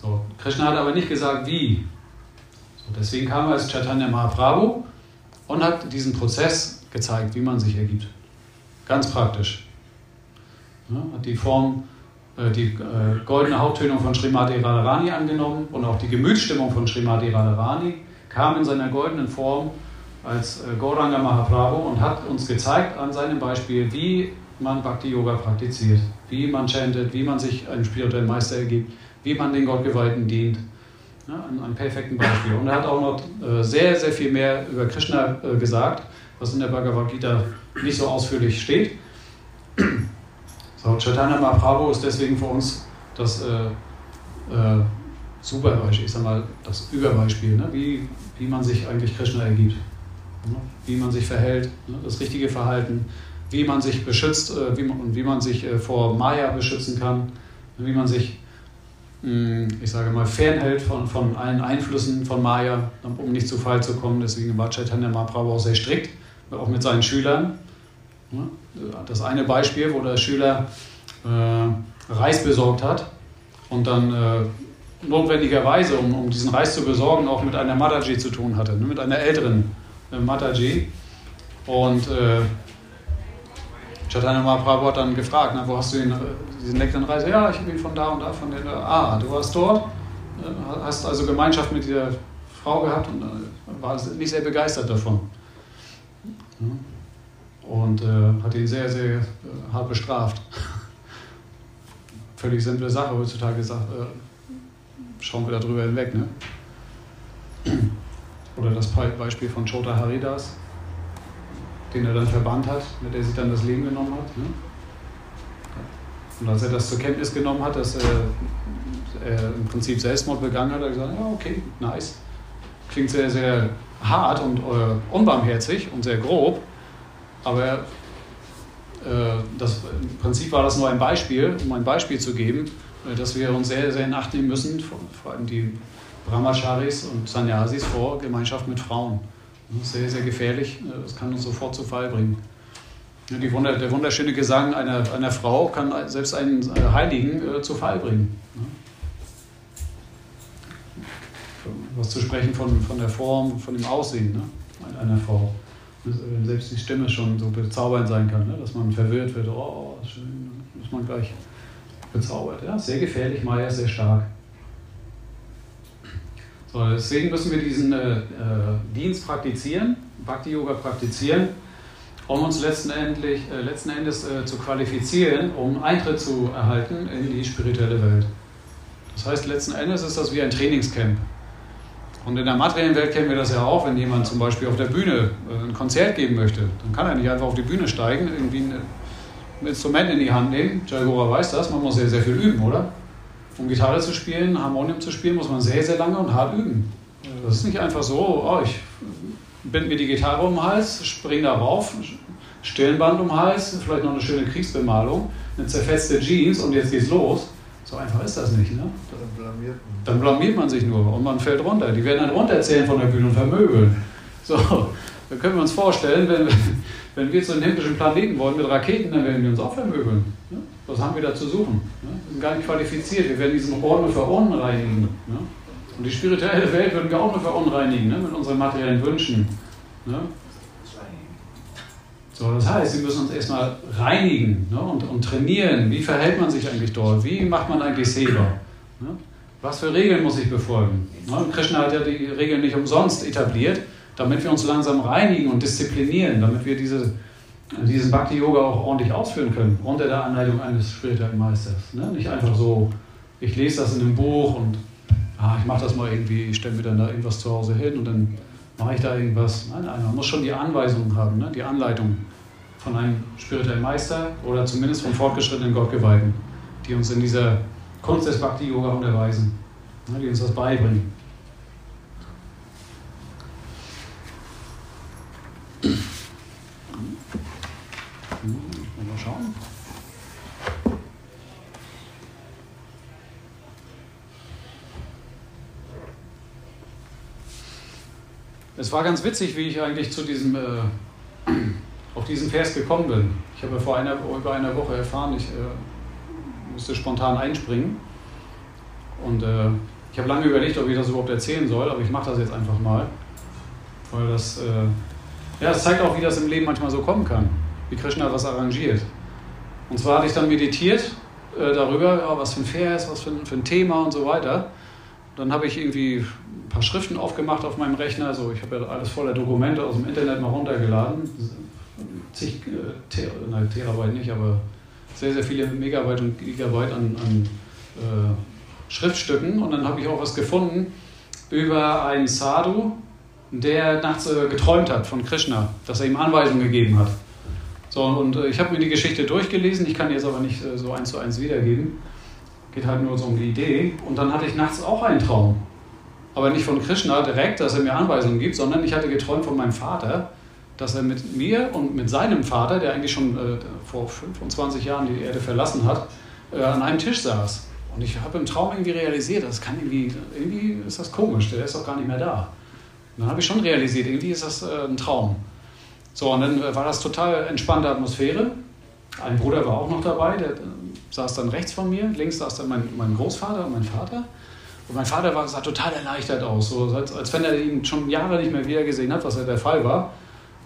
So, Krishna hat aber nicht gesagt, wie. So, deswegen kam er als Chaitanya Mahaprabhu und hat diesen Prozess gezeigt, wie man sich ergibt. Ganz praktisch. Ja, hat die Form äh, die äh, goldene Haupttönung von Srimati Radharani angenommen und auch die Gemütsstimmung von Srimati Radharani kam in seiner goldenen Form als äh, Gauranga Mahaprabhu und hat uns gezeigt an seinem Beispiel, wie man Bhakti Yoga praktiziert, wie man chantet, wie man sich einem spirituellen Meister ergibt, wie man den Gottgeweihten dient. Ja, an einem perfekten Beispiel. Und er hat auch noch sehr, sehr viel mehr über Krishna gesagt, was in der Bhagavad Gita nicht so ausführlich steht. So, Chaitanya Mahaprabhu ist deswegen für uns das äh, äh, Superbeispiel, ich sag mal, das Überbeispiel, ne? wie, wie man sich eigentlich Krishna ergibt, ne? Wie man sich verhält, ne? das richtige Verhalten, wie man sich beschützt äh, und wie man sich äh, vor Maya beschützen kann, wie man sich, mh, hm, ich sage mal, fernhält von, von allen Einflüssen von Maya, um nicht zu Fall zu kommen. Deswegen war Chaitanya Mahaprabhu auch sehr strikt, auch mit seinen Schülern. Ne? Das eine Beispiel, wo der Schüler äh, Reis besorgt hat und dann notwendigerweise, um, um, diesen Reis zu besorgen, auch mit einer Mataji zu tun hatte, ne? mit einer älteren Mataji. Und äh, Chaitanya Mahaprabhu hat dann gefragt, na, wo hast du den, äh, diesen leckeren Reis? Ja, ich bin von da und da, von der. Ah, du warst dort, äh, hast also Gemeinschaft mit dieser Frau gehabt und äh, war nicht sehr begeistert davon. Und äh, hat ihn sehr, sehr äh, hart bestraft. Völlig simple Sache heutzutage äh, schauen wir darüber hinweg. Ne? Oder das Beispiel von Chota Haridas, den er dann verbannt hat, mit der sich dann das Leben genommen hat. Ne? Und als er das zur Kenntnis genommen hat, dass er, er im Prinzip Selbstmord begangen hat, hat er gesagt, ja okay, nice. Klingt sehr, sehr hart und äh, unbarmherzig und sehr grob. Aber äh, das, im Prinzip war das nur ein Beispiel, um ein Beispiel zu geben, äh, dass wir uns sehr, sehr in Acht nehmen müssen, vor allem die Brahmacharis und Sannyasis vor Gemeinschaft mit Frauen. Sehr, sehr gefährlich, äh, das kann uns sofort zu Fall bringen. Die der wunderschöne Gesang einer, einer Frau kann selbst einen äh, Heiligen äh, zu Fall bringen. Was zu sprechen von, von der Form, von dem Aussehen ne? einer Frau wenn selbst die Stimme schon so bezaubernd sein kann, ne? dass man verwirrt wird, oh, schön, ist man gleich bezaubert. Ja, sehr gefährlich, Maya sehr stark. Deswegen müssen wir diesen äh, äh, Dienst praktizieren, Bhakti-Yoga praktizieren, um uns letzten, äh, letzten Endes äh, zu qualifizieren, um Eintritt zu erhalten in die spirituelle Welt. Das heißt, letzten Endes ist das wie ein Trainingscamp. Und in der materiellen Welt kennen wir das ja auch, wenn jemand zum Beispiel auf der Bühne äh, ein Konzert geben möchte, dann kann er nicht einfach auf die Bühne steigen, irgendwie ein Instrument in die Hand nehmen. Jagora weiß das, man muss sehr, sehr viel üben, oder? Um Gitarre zu spielen, Harmonium zu spielen, muss man sehr, sehr lange und hart üben. Das ist nicht einfach so, oh, ich bind mir die Gitarre um den Hals, spring da rauf, Stirnband um den Hals, vielleicht noch eine schöne Kriegsbemalung, eine zerfetzte Jeans und jetzt geht's los. So einfach ist das nicht, ne? Dann blamiert man. Dann blamiert man sich nur und man fällt runter. Die werden dann runterzählen von der Bühne und vermöbeln. So, dann können wir uns vorstellen, wenn, wenn wir zu den himmlischen Planeten wollen mit Raketen, dann werden wir uns auch vermöbeln. Ne? Was haben wir da zu suchen? Ne? Gar nicht qualifiziert. Wir werden diesen Ort nur verunreinigen. Ne? Und die spirituelle Welt würden wir auch nur verunreinigen ne? mit unseren materiellen Wünschen. Ne? So, das heißt, wir müssen uns erstmal reinigen ne? und, und trainieren. Wie verhält man sich eigentlich dort? Wie macht man eigentlich Seva? Ne? Was für Regeln muss ich befolgen? Ne? Krishna hat ja die Regeln nicht umsonst etabliert, damit wir uns langsam reinigen und disziplinieren, damit wir diese, diesen Bhakti-Yoga auch ordentlich ausführen können, unter der Anleitung eines spirituellen Meisters. Ne? Nicht einfach so, ich lese das in einem Buch und ah, ich mache das mal irgendwie, ich stelle mir dann da irgendwas zu Hause hin und dann mache ich da irgendwas. Nein, nein, man muss schon die Anweisungen haben, ne? die Anleitung von einem spirituellen Meister oder zumindest von fortgeschrittenen Gottgeweihten, die uns in dieser Kunst des Bhakti-Yoga unterweisen, ne? die uns das beibringen. Mal schauen. Es war ganz witzig, wie ich eigentlich zu diesem, äh, auf diesen Vers gekommen bin. Ich habe vor einer, über einer Woche erfahren, ich äh, musste spontan einspringen. Und äh, ich habe lange überlegt, ob ich das überhaupt erzählen soll, aber ich mache das jetzt einfach mal. Weil das, äh, ja, es zeigt auch, wie das im Leben manchmal so kommen kann, wie Krishna was arrangiert. Und zwar hatte ich dann meditiert äh, darüber, ja, was für ein Vers, was für ein, für ein Thema und so weiter. Dann habe ich irgendwie paar Schriften aufgemacht auf meinem Rechner. Also ich habe ja alles voller Dokumente aus dem Internet mal runtergeladen. Zig äh, Ter nein, Terabyte nicht, aber sehr, sehr viele Megabyte und Gigabyte an, an äh, Schriftstücken. Und dann habe ich auch was gefunden über einen Sadhu, der nachts äh, geträumt hat von Krishna, dass er ihm Anweisungen gegeben hat. So, und äh, ich habe mir die Geschichte durchgelesen, ich kann jetzt aber nicht äh, so eins zu eins wiedergeben. Geht halt nur so um die Idee. Und dann hatte ich nachts auch einen Traum. Aber nicht von Krishna direkt, dass er mir Anweisungen gibt, sondern ich hatte geträumt von meinem Vater, dass er mit mir und mit seinem Vater, der eigentlich schon äh, vor 25 Jahren die Erde verlassen hat, äh, an einem Tisch saß. Und ich habe im Traum irgendwie realisiert, das kann irgendwie, irgendwie ist das komisch, der ist doch gar nicht mehr da. Und dann habe ich schon realisiert, irgendwie ist das äh, ein Traum. So, und dann war das total entspannte Atmosphäre. Ein Bruder war auch noch dabei, der saß dann rechts von mir, links saß dann mein, mein Großvater und mein Vater. Und mein Vater war, sah total erleichtert aus, so, als, als wenn er ihn schon Jahre nicht mehr wieder gesehen hat, was ja der Fall war.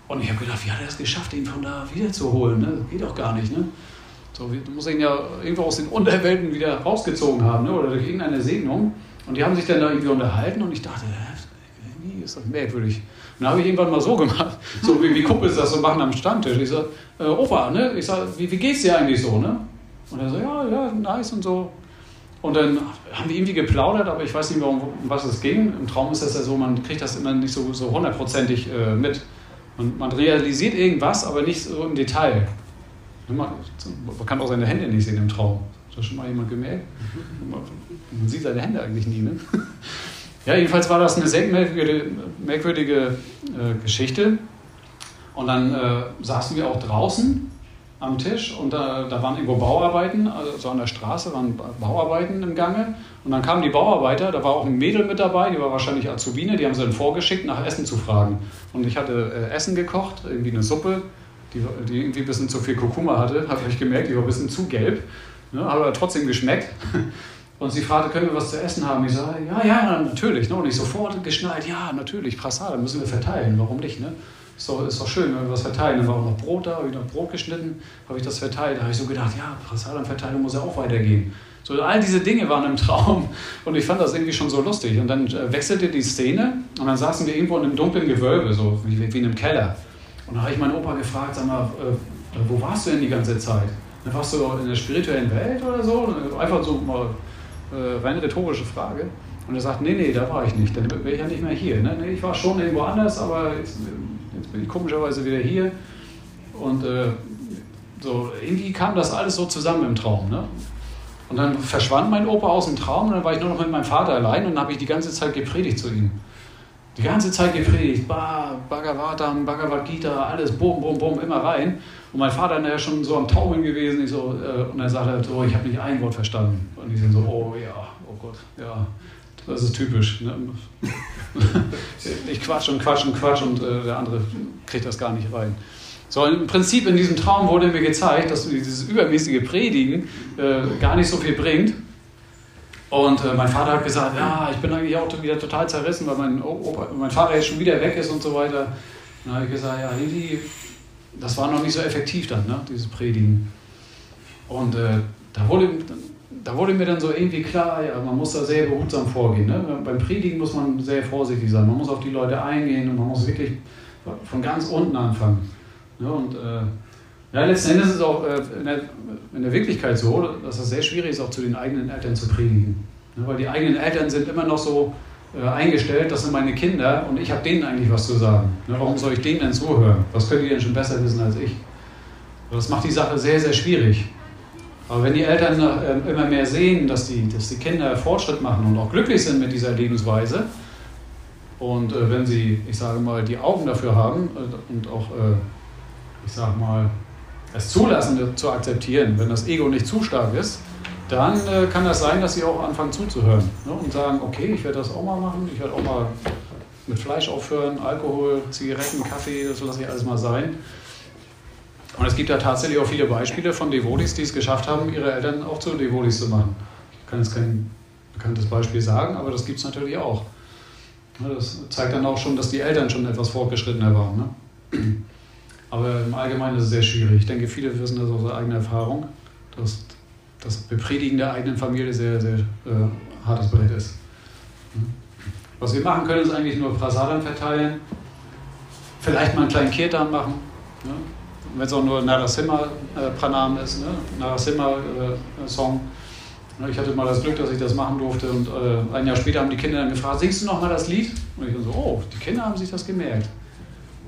Und ich habe gedacht, wie hat er es geschafft, ihn von da wiederzuholen? Ne? Geht doch gar nicht. Ne? So, du musst ihn ja irgendwo aus den Unterwelten wieder rausgezogen haben ne? oder durch irgendeine Segnung. Und die haben sich dann da irgendwie unterhalten und ich dachte, irgendwie ist das merkwürdig. Und dann habe ich irgendwann mal so gemacht, so wie, wie Kumpels das so machen am Stammtisch. Ich sage, äh, Opa, ne? ich sag, wie, wie geht's dir eigentlich so? Ne? Und er so, ja, ja, nice und so. Und dann haben wir irgendwie geplaudert, aber ich weiß nicht mehr, um was es ging. Im Traum ist das ja so, man kriegt das immer nicht so, so hundertprozentig äh, mit. Man, man, realisiert irgendwas, aber nicht so im Detail. Man, kann auch seine Hände nicht sehen im Traum. Hat das schon mal jemand gemerkt? Man, man sieht seine Hände eigentlich nie. Ne? Ja, jedenfalls war das eine sehr merkwürdige, merkwürdige äh, Geschichte. Und dann äh, saßen wir auch draußen am Tisch und da, da waren irgendwo Bauarbeiten, also an der Straße waren Bauarbeiten im Gange. Und dann kamen die Bauarbeiter, da war auch ein Mädel mit dabei, die war wahrscheinlich Azubine, die haben sie dann vorgeschickt, nach Essen zu fragen. Und ich hatte äh, Essen gekocht, irgendwie eine Suppe, die, die irgendwie ein bisschen zu viel Kurkuma hatte, habe ich gemerkt, die war ein bisschen zu gelb, ne, hat aber trotzdem geschmeckt. Und sie fragte, können wir was zu essen haben? Ich sage, ja, ja, natürlich. Ne? Und ich sofort geschnallt, ja, natürlich, Prasada müssen wir verteilen, warum nicht? Ne? Ist, doch, ist doch schön, wenn wir was verteilen. Dann war auch noch Brot da, habe ich noch Brot geschnitten, habe ich das verteilt. Da habe ich so gedacht, ja, Prasadam-Verteilung muss ja auch weitergehen. So, all diese Dinge waren im Traum und ich fand das irgendwie schon so lustig. Und dann äh, wechselte die Szene und dann saßen wir irgendwo in einem dunklen Gewölbe, so wie, wie in einem Keller. Und dann habe ich meinen Opa gefragt, sag mal, äh, wo warst du denn die ganze Zeit? Dann warst du in der spirituellen Welt oder so? Einfach so mal äh, rein rhetorische Frage. Und er sagt, nee, nee, da war ich nicht, dann wäre ich ja nicht mehr hier. Ne? Nee, ich war schon irgendwo anders, aber jetzt, bin ich komischerweise wieder hier. Und äh, so, irgendwie kam das alles so zusammen im Traum. Ne? Und dann verschwand mein Opa aus dem Traum und dann war ich nur noch mit meinem Vater allein und dann habe ich die ganze Zeit gepredigt zu ihm. die ganze Zeit gepredigt, Bhagavatam, Bhagavad Gita, alles, bum, bum, bum, immer rein. Und mein Vater ist ja schon so am Taumeln gewesen. Ich so, äh, und er sagte, so, ich habe nicht ein Wort verstanden. Und sind so, oh ja, oh Gott, ja, das ist typisch. Ne? ich quatsch und quatsch und quatsch und äh, der andere kriegt das gar nicht rein. So, im Prinzip in diesem Traum wurde mir gezeigt, dass dieses übermäßige Predigen äh, gar nicht so viel bringt. Und äh, mein Vater hat gesagt, ja, ich bin eigentlich auch wieder total zerrissen, weil mein, Opa, mein Vater jetzt schon wieder weg ist und so weiter. Dann habe ich gesagt, ja, Lili, das war noch nicht so effektiv dann, ne, dieses Predigen. Und äh, da, wurde, da wurde mir dann so irgendwie klar, ja, man muss da sehr behutsam vorgehen. Ne? Beim Predigen muss man sehr vorsichtig sein. Man muss auf die Leute eingehen und man muss wirklich von ganz unten anfangen. Ne? Und äh, ja, letzten Endes ist es auch äh, in, der, in, der, Wirklichkeit so, dass es sehr schwierig ist, auch zu den eigenen Eltern zu predigen. Ne? Weil die eigenen Eltern sind immer noch so äh, eingestellt, das sind meine Kinder und ich habe denen eigentlich was zu sagen. Ne? Warum soll ich denen denn zuhören? Was könnt ihr denn schon besser wissen als ich? Das macht die Sache sehr, sehr schwierig. Aber wenn die Eltern äh, immer mehr sehen, dass die, dass die Kinder Fortschritt machen und auch glücklich sind mit dieser Lebensweise, und äh, wenn sie, ich sage mal, die Augen dafür haben äh, und auch äh, ich sag mal, es zulassen zu akzeptieren, wenn das Ego nicht zu stark ist, dann kann das sein, dass sie auch anfangen zuzuhören ne, und sagen, okay, ich werde das auch mal machen, ich werde auch mal mit Fleisch aufhören, Alkohol, Zigaretten, Kaffee, das lasse ich alles mal sein. Und es gibt da tatsächlich auch viele Beispiele von Devotis, die es geschafft haben, ihre Eltern auch zu Devotis zu machen. Ich kann jetzt kein bekanntes Beispiel sagen, aber das gibt es natürlich auch. Das zeigt dann auch schon, dass die Eltern schon etwas fortgeschrittener waren. Ne? Aber im Allgemeinen ist es sehr schwierig. Ich denke, viele wissen das aus eigener Erfahrung, dass das Bepredigen der eigenen Familie sehr, sehr äh, hartes Brett ist. Was wir machen können, ist eigentlich nur Prasadam verteilen, vielleicht mal einen kleinen Kirtan machen, ne? Wenn es auch nur Narasimha äh, ist, ne? Narasimha äh, Song. Ne, ich hatte mal das Glück, dass ich das machen durfte und äh, ein Jahr später haben die Kinder dann gefragt, singst du noch mal das Lied? Und ich so, oh, die Kinder haben sich das gemerkt.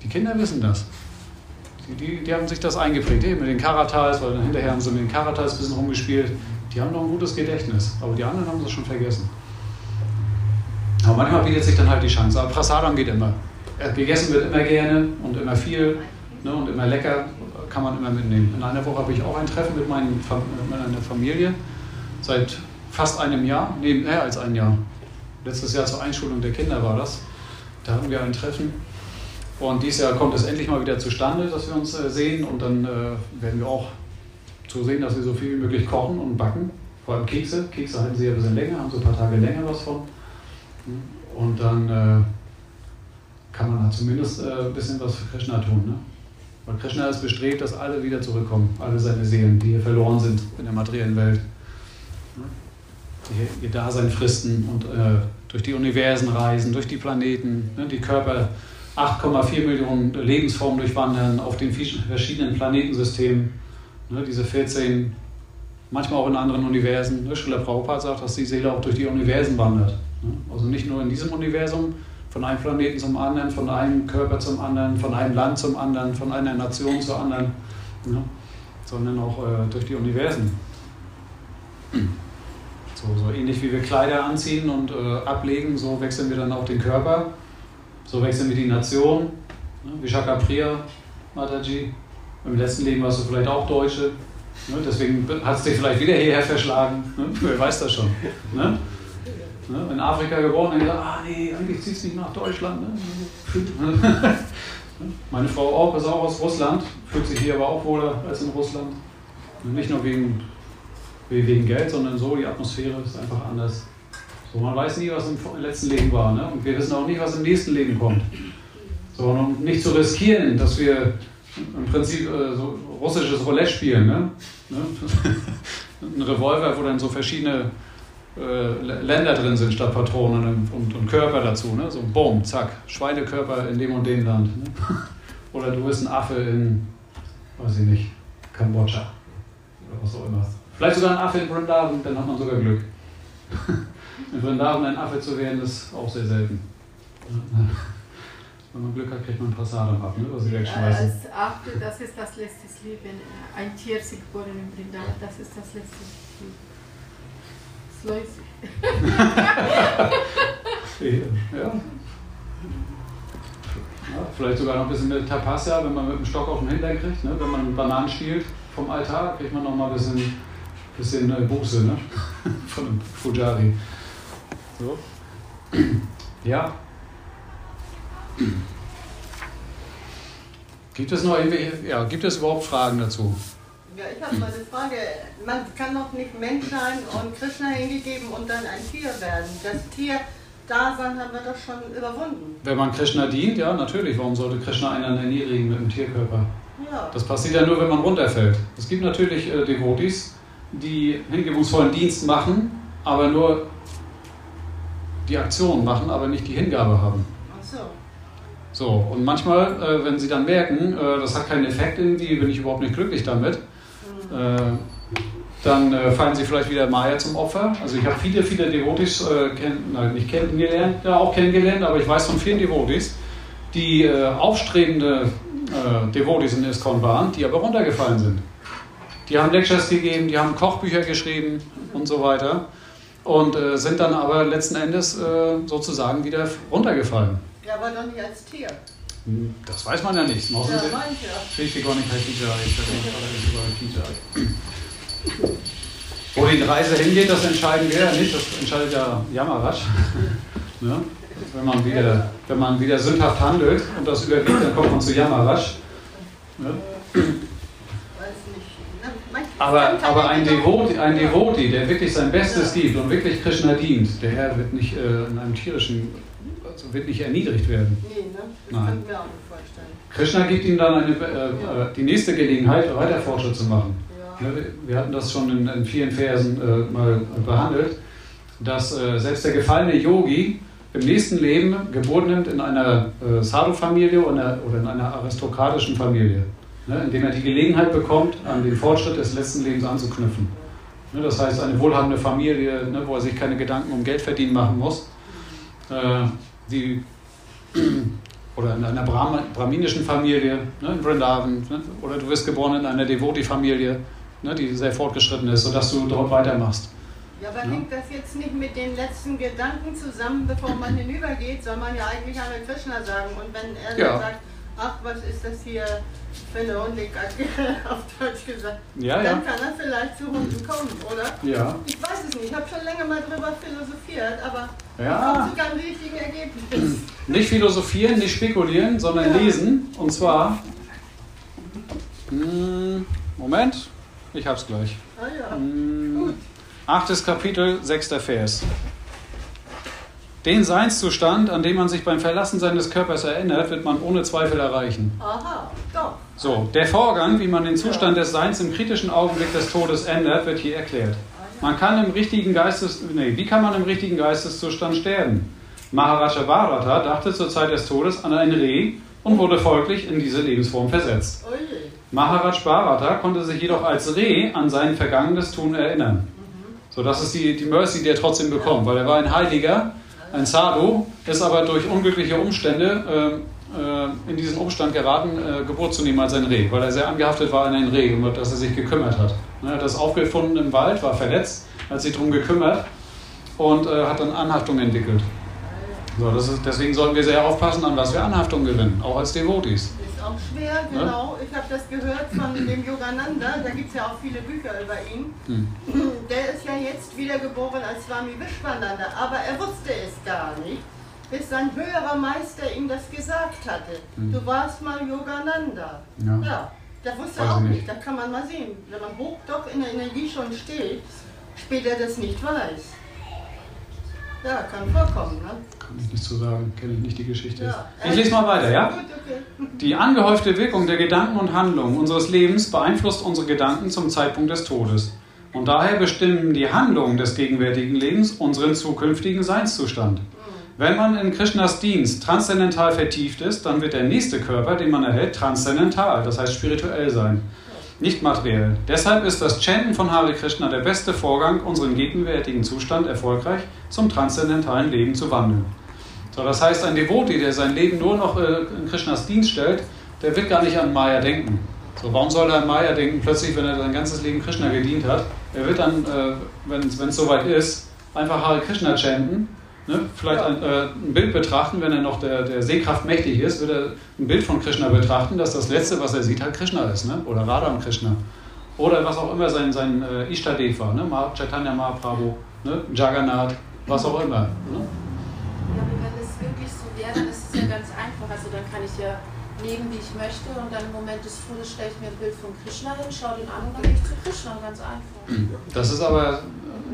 Die Kinder wissen das. Die, die haben sich das eingeprägt, eben mit den Karatas, weil dann hinterher haben sie mit den Karatas ein bisschen rumgespielt. Die haben noch ein gutes Gedächtnis, aber die anderen haben das schon vergessen. Aber manchmal bietet sich dann halt die Chance. Aber Prasadam geht immer. Gegessen wird immer gerne und immer viel ne, und immer lecker, kann man immer mitnehmen. In einer Woche habe ich auch ein Treffen mit, meinen, mit meiner Familie. Seit fast einem Jahr, nee, mehr als ein Jahr. Letztes Jahr zur Einschulung der Kinder war das. Da hatten wir ein Treffen und dieses Jahr kommt es endlich mal wieder zustande, dass wir uns äh, sehen und dann äh, werden wir auch zusehen, dass wir so viel wie möglich kochen und backen. Vor allem Kekse. Kekse halten sie ja ein bisschen länger, haben so ein paar Tage länger was von. Und dann äh, kann man da zumindest äh, ein bisschen was für Krishna tun. Ne? Weil Krishna ist bestrebt, dass alle wieder zurückkommen, alle seine Seelen, die hier verloren sind in der materiellen Welt. Die ihr Dasein fristen und äh, durch die Universen reisen, durch die Planeten, ne? die Körper 8,4 Millionen Lebensformen durchwandern auf den verschiedenen Planetensystemen. Ne, diese 14, manchmal auch in anderen Universen. Ne, Schiller Prabhupada sagt, dass die Seele auch durch die Universen wandert. Ne? Also nicht nur in diesem Universum, von einem Planeten zum anderen, von einem Körper zum anderen, von einem Land zum anderen, von einer Nation zur anderen, ne? sondern auch äh, durch die Universen. So, so ähnlich wie wir Kleider anziehen und äh, ablegen, so wechseln wir dann auch den Körper so wechseln wir die Nation. Ne? Vishaka Priya, Mataji. Im letzten Leben warst du vielleicht auch Deutsche. Ne? Deswegen hat es dich vielleicht wieder hierher verschlagen. Ne? Wer weiß das schon. Ne? In Afrika geboren und gesagt, ah nee, eigentlich zieht es nicht nach Deutschland. Ne? Meine Frau auch, ist auch aus Russland, fühlt sich hier aber auch wohler als in Russland. Nicht nur wegen, wegen Geld, sondern so, die Atmosphäre ist einfach anders. So, man weiß nie, was im letzten Leben war. Ne? Und wir wissen auch nicht, was im nächsten Leben kommt. So, und um nicht zu riskieren, dass wir im Prinzip äh, so russisches Roulette spielen. Ne? ne? Ein Revolver, wo dann so verschiedene äh, Länder drin sind statt Patronen und, und, Körper dazu. Ne? So, boom, zack, Schweinekörper in dem und dem Land. Ne? Oder du bist ein Affe in, weiß ich nicht, Kambodscha. Oder was auch immer. Vielleicht sogar ein Affe in Vrindavan, dann hat man sogar Glück. In Vrindavan ein Affe zu werden, ist auch sehr selten. Wenn man Glück hat, kriegt man ein paar Sadam ab, ne? was sie wegschmeißen. Affe, das ist das letzte Leben. Ein Tier ist geboren in Vrindavan, das ist das letzte Leben. Läuft. ja. Ja, vielleicht sogar noch ein bisschen mit Tapasya, wenn man mit dem Stock auf den Hintern kriegt. Ne? Wenn man Bananen stiehlt vom Altar, kriegt man noch mal ein bisschen, bisschen äh, Buße ne? von dem Fujari. So. Ja. Gibt es noch irgendwelche, ja, gibt es überhaupt Fragen dazu? Ja, ich habe mal eine Frage. Man kann doch nicht Mensch sein und Krishna hingegeben und dann ein Tier werden. Das Tier-Dasein haben wir doch schon überwunden. Wenn man Krishna dient, ja, natürlich. Warum sollte Krishna einen erniedrigen mit dem Tierkörper? Ja. Das passiert ja nur, wenn man runterfällt. Es gibt natürlich äh, Devotis, die hingebungsvollen Dienst machen, aber nur die Aktion machen, aber nicht die Hingabe haben. Ach so. So, und manchmal, äh, wenn sie dann merken, äh, das hat keinen Effekt irgendwie, bin ich überhaupt nicht glücklich damit, dann äh, fallen sie vielleicht wieder Maya zum Opfer. Also ich habe viele, viele Devotis äh, kenn, nein, nicht kennengelernt, ja auch kennengelernt, aber ich weiß von vielen Devotis, die äh, aufstrebende äh, Devotis in ISKCON waren, die aber runtergefallen sind. Die haben Lectures gegeben, die haben Kochbücher geschrieben und so weiter und äh, sind dann aber letzten Endes äh, sozusagen wieder runtergefallen. Ja, aber doch nicht als Tier. Das weiß man ja nicht. Noch Ja, manche. Richtig, gar nicht Haikitai. Ich nicht über Haikitai. Wo die Reise hingeht, das entscheiden wir ja nicht, das entscheidet ja Yamaraj. ne? wenn, man wieder, wenn man wieder sündhaft handelt und das überwiegt, dann kommt man zu Yamaraj. Ne? Weiß Aber, aber ein, Devoti, ein Devoti, der wirklich sein Bestes gibt und wirklich Krishna dient, der Herr wird nicht äh, in einem tierischen, also wird nicht erniedrigt werden. Nee, ne? Das Nein. können wir auch nicht vorstellen. Krishna gibt ihm dann eine, äh, äh, die nächste Gelegenheit, weiter Fortschritt zu machen. Ja. Ne, wir- Wir hatten das schon in, in vielen Versen äh, mal behandelt, dass äh, selbst der gefallene Yogi im nächsten Leben Geburt nimmt in einer äh, Sadhu-Familie oder, oder in einer aristokratischen Familie, ne, indem er die Gelegenheit bekommt, an den Fortschritt des letzten Lebens anzuknüpfen. Ne, das heißt, eine wohlhabende Familie, ne, wo er sich keine Gedanken um Geld verdienen machen muss, äh, die oder in einer Brahm brahminischen Familie, ne, in Vrindavan, ne, oder du wirst geboren in einer Devoti-Familie, ne, die sehr fortgeschritten ist, sodass du dort weitermachst. Ja, aber Ja. hängt das jetzt nicht mit den letzten Gedanken zusammen, bevor man hinübergeht, soll man ja eigentlich Hare Krishna sagen. Und wenn er Ja. dann sagt, ach, was ist das hier für eine Hundekacke, auf Deutsch gesagt, Ja, dann ja. kann er vielleicht zu Hunden kommen, oder? Ja. Ich weiß es nicht, ich habe schon länger mal drüber philosophiert, aber Ja. komme zu keinem richtigen Ergebnis. Nicht philosophieren, nicht spekulieren, sondern Ja. lesen. Und zwar. Hm, Moment, ich hab's gleich. Ah ja, Hm, gut. Achtes Kapitel, sechster Vers. Den Seinszustand, an dem man sich beim Verlassen seines Körpers erinnert, wird man ohne Zweifel erreichen. Aha, doch. So, der Vorgang, wie man den Zustand des Seins im kritischen Augenblick des Todes ändert, wird hier erklärt. Man kann im richtigen Geistes, nee, wie kann man im richtigen Geisteszustand sterben? Maharaja Bharata dachte zur Zeit des Todes an ein Reh und wurde folglich in diese Lebensform versetzt. Maharaj Bharata konnte sich jedoch als Reh an sein vergangenes Tun erinnern. So, das ist die, die Mercy, die er trotzdem bekommt, weil er war ein Heiliger, ein Sadhu, ist aber durch unglückliche Umstände äh, äh, in diesen Umstand geraten, äh, Geburt zu nehmen als ein Reh, weil er sehr angehaftet war an ein Reh, um das er sich gekümmert hat. Ne, Er hat das aufgefunden im Wald, war verletzt, hat sich darum gekümmert und äh, hat dann Anhaftung entwickelt. So, ist, deswegen sollten wir sehr aufpassen, an was wir Anhaftung gewinnen, auch als Devotis. Ist auch schwer, genau. Ich habe das gehört von dem Yogananda, da gibt es ja auch viele Bücher über ihn. Hm. Der ist ja jetzt wiedergeboren als Swami Vishwananda, aber er wusste es gar nicht, bis sein höherer Meister ihm das gesagt hatte. Hm. Du warst mal Yogananda. Ja. Ja, das wusste er auch ich nicht. nicht. Da kann man mal sehen, wenn man hoch doch in der Energie schon steht, später das nicht weiß. Ja, kann vorkommen, ne? Kann ich nicht zu sagen, kenne ich nicht die Geschichte. Ja. Ich lese mal weiter, ja? Gut, okay. Die angehäufte Wirkung der Gedanken und Handlungen unseres Lebens beeinflusst unsere Gedanken zum Zeitpunkt des Todes. Und daher bestimmen die Handlungen des gegenwärtigen Lebens unseren zukünftigen Seinszustand. Wenn man in Krishnas Dienst transzendental vertieft ist, dann wird der nächste Körper, den man erhält, transzendental, das heißt spirituell sein, nicht materiell. Deshalb ist das Chanten von Hare Krishna der beste Vorgang, unseren gegenwärtigen Zustand erfolgreich zum transzendentalen Leben zu wandeln. So, das heißt, ein Devoti, der sein Leben nur noch äh, in Krishnas Dienst stellt, der wird gar nicht an Maya denken. So, warum soll er an Maya denken, plötzlich, wenn er sein ganzes Leben Krishna gedient hat? Er wird dann, äh, wenn es soweit ist, einfach Hare Krishna chanten, ne, vielleicht ein, äh, ein, Bild betrachten, wenn er noch der, der Sehkraft mächtig ist, wird er ein Bild von Krishna betrachten, dass das Letzte, was er sieht, halt Krishna ist, ne? oder Radha Krishna. Oder was auch immer sein, sein äh, Ishtadev war, ne? Chaitanya Mahaprabhu, ne? Jagannath, was auch immer. Ne? Ja, aber wenn es wirklich so wäre, dann ist es ja ganz einfach. Also dann kann ich ja leben, wie ich möchte und dann im Moment des Todes stelle ich mir ein Bild von Krishna hin, schaue den an und dann gehe ich zu Krishna, ganz einfach. Das ist aber,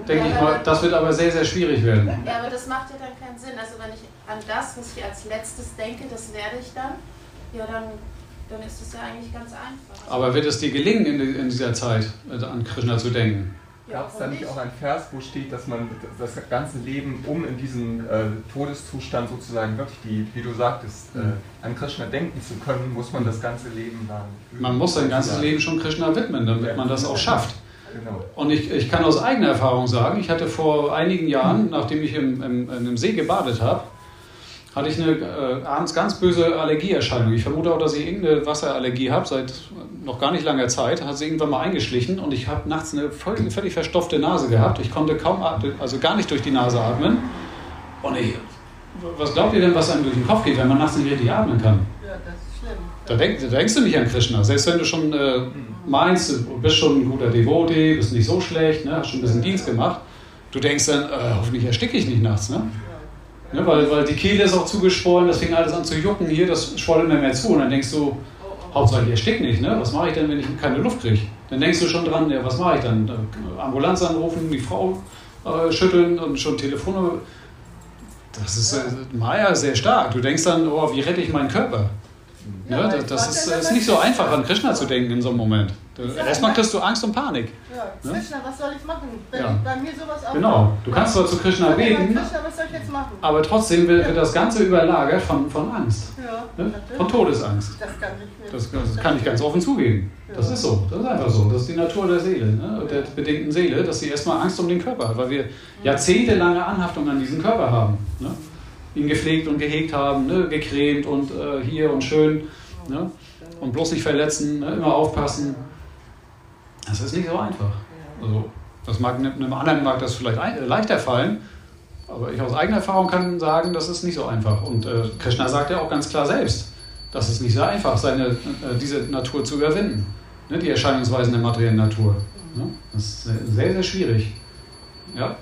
denke ja, ich mal, das wird aber sehr, sehr schwierig werden. Ja, aber das macht ja dann keinen Sinn. Also wenn ich an das, was ich als letztes denke, das werde ich dann, ja dann, dann ist es ja eigentlich ganz einfach. Aber wird es dir gelingen, in, in dieser Zeit an Krishna zu denken? Gab es da nicht auch ein Vers, wo steht, dass man das ganze Leben, um in diesen äh, Todeszustand sozusagen wirklich, die, wie du sagtest, äh, an Krishna denken zu können, muss man das ganze Leben dann. Man muss sein ganzes Leben schon Krishna widmen, damit man das auch schafft. Genau. Und ich, ich kann aus eigener Erfahrung sagen, ich hatte vor einigen Jahren, nachdem ich im, im, in einem See gebadet habe, hatte ich eine äh, abends ganz böse Allergieerscheinung. Ich vermute auch, dass ich irgendeine Wasserallergie habe, seit noch gar nicht langer Zeit. Hat sie irgendwann mal eingeschlichen und ich habe nachts eine völlig, völlig verstopfte Nase gehabt. Ich konnte kaum, also gar nicht durch die Nase atmen. Und ich, was glaubt ihr denn, was einem durch den Kopf geht, wenn man nachts nicht richtig atmen kann? Ja, das ist schlimm. Da, denk, da denkst du nicht an Krishna. Selbst wenn du schon äh, meinst, du bist schon ein guter Devotee, bist nicht so schlecht, ne, hast schon ein bisschen Dienst gemacht, du denkst dann, äh, hoffentlich ersticke ich nicht nachts. Ne? Ne, weil, weil die Kehle ist auch zugeschwollen, das fing alles an zu jucken hier, das schwoll immer mehr zu. Und dann denkst du, Hauptsache ich erstickt nicht, ne? was mache ich denn, wenn ich keine Luft kriege? Dann denkst du schon dran, ja, was mache ich dann? Ambulanz anrufen, die Frau äh, schütteln und schon Telefon. Das ist äh, Maya sehr stark. Du denkst dann, oh, wie rette ich meinen Körper? Ja, das, das ist, ist, nicht so einfach, an Krishna zu denken in so einem Moment. Erstmal kriegst du Angst und Panik. Ja, ne? Krishna, was soll ich machen? Wenn ja. bei mir sowas auch Genau, du kannst zwar zu Krishna beten, Krishna, was soll ich jetzt machen? aber trotzdem wird, wird das Ganze überlagert von, von Angst. Ja, ne? Von Todesangst. Das kann ich, das, das kann ich ganz offen zugeben. Das ist so, das ist einfach so. Das ist die Natur der Seele, ne? der bedingten Seele, dass sie erstmal Angst um den Körper hat, weil wir jahrzehntelange Anhaftung an diesen Körper haben. Ne? Ihn gepflegt und gehegt haben, ne? gecremt und äh, hier und schön. Ne? Und bloß nicht verletzen, ne? immer aufpassen. Das ist nicht so einfach. Also, das mag einem anderen mag das vielleicht ein, äh, leichter fallen, aber ich aus eigener Erfahrung kann sagen, das ist nicht so einfach. Und äh, Krishna sagt ja auch ganz klar selbst, dass es nicht so einfach seine, äh, diese Natur zu überwinden, ne? die Erscheinungsweisen der materiellen Natur. Ne? Das ist sehr, sehr schwierig. Ja?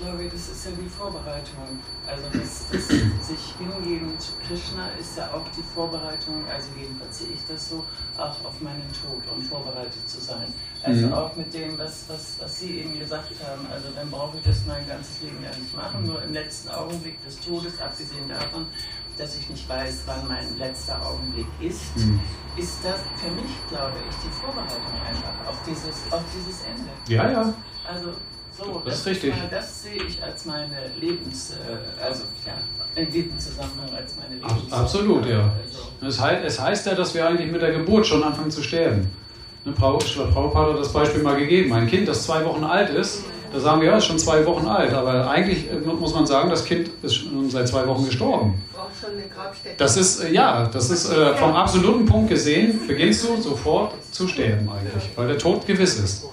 Glaube, das ist ja die Vorbereitung. Also das, das sich hingeben zu Krishna ist ja auch die Vorbereitung, also jedenfalls sehe ich das so, auch auf meinen Tod und vorbereitet zu sein. Also mhm. auch mit dem, was, was, was Sie eben gesagt haben, also dann brauche ich das mein ganzes Leben ja nicht machen, nur im letzten Augenblick des Todes, abgesehen davon, dass ich nicht weiß, wann mein letzter Augenblick ist, mhm. ist das für mich, glaube ich, die Vorbereitung einfach auf dieses, auf dieses Ende. Ja, ja. Also so, das, ist richtig. Ist, das sehe ich als meine Lebens, äh, also ja, in diesem Zusammenhang als meine Lebens. Absolut, ja. Also es, heißt, es heißt ja, dass wir eigentlich mit der Geburt schon anfangen zu sterben. Ne, Prabhupada hat das Beispiel mal gegeben. Ein Kind, das zwei Wochen alt ist, da sagen wir, ja, ist schon zwei Wochen alt. Aber eigentlich äh, muss man sagen, das Kind ist schon seit zwei Wochen gestorben. Das ist, äh, ja, das ist äh, vom absoluten Punkt gesehen, beginnst du sofort zu sterben eigentlich, weil der Tod gewiss ist.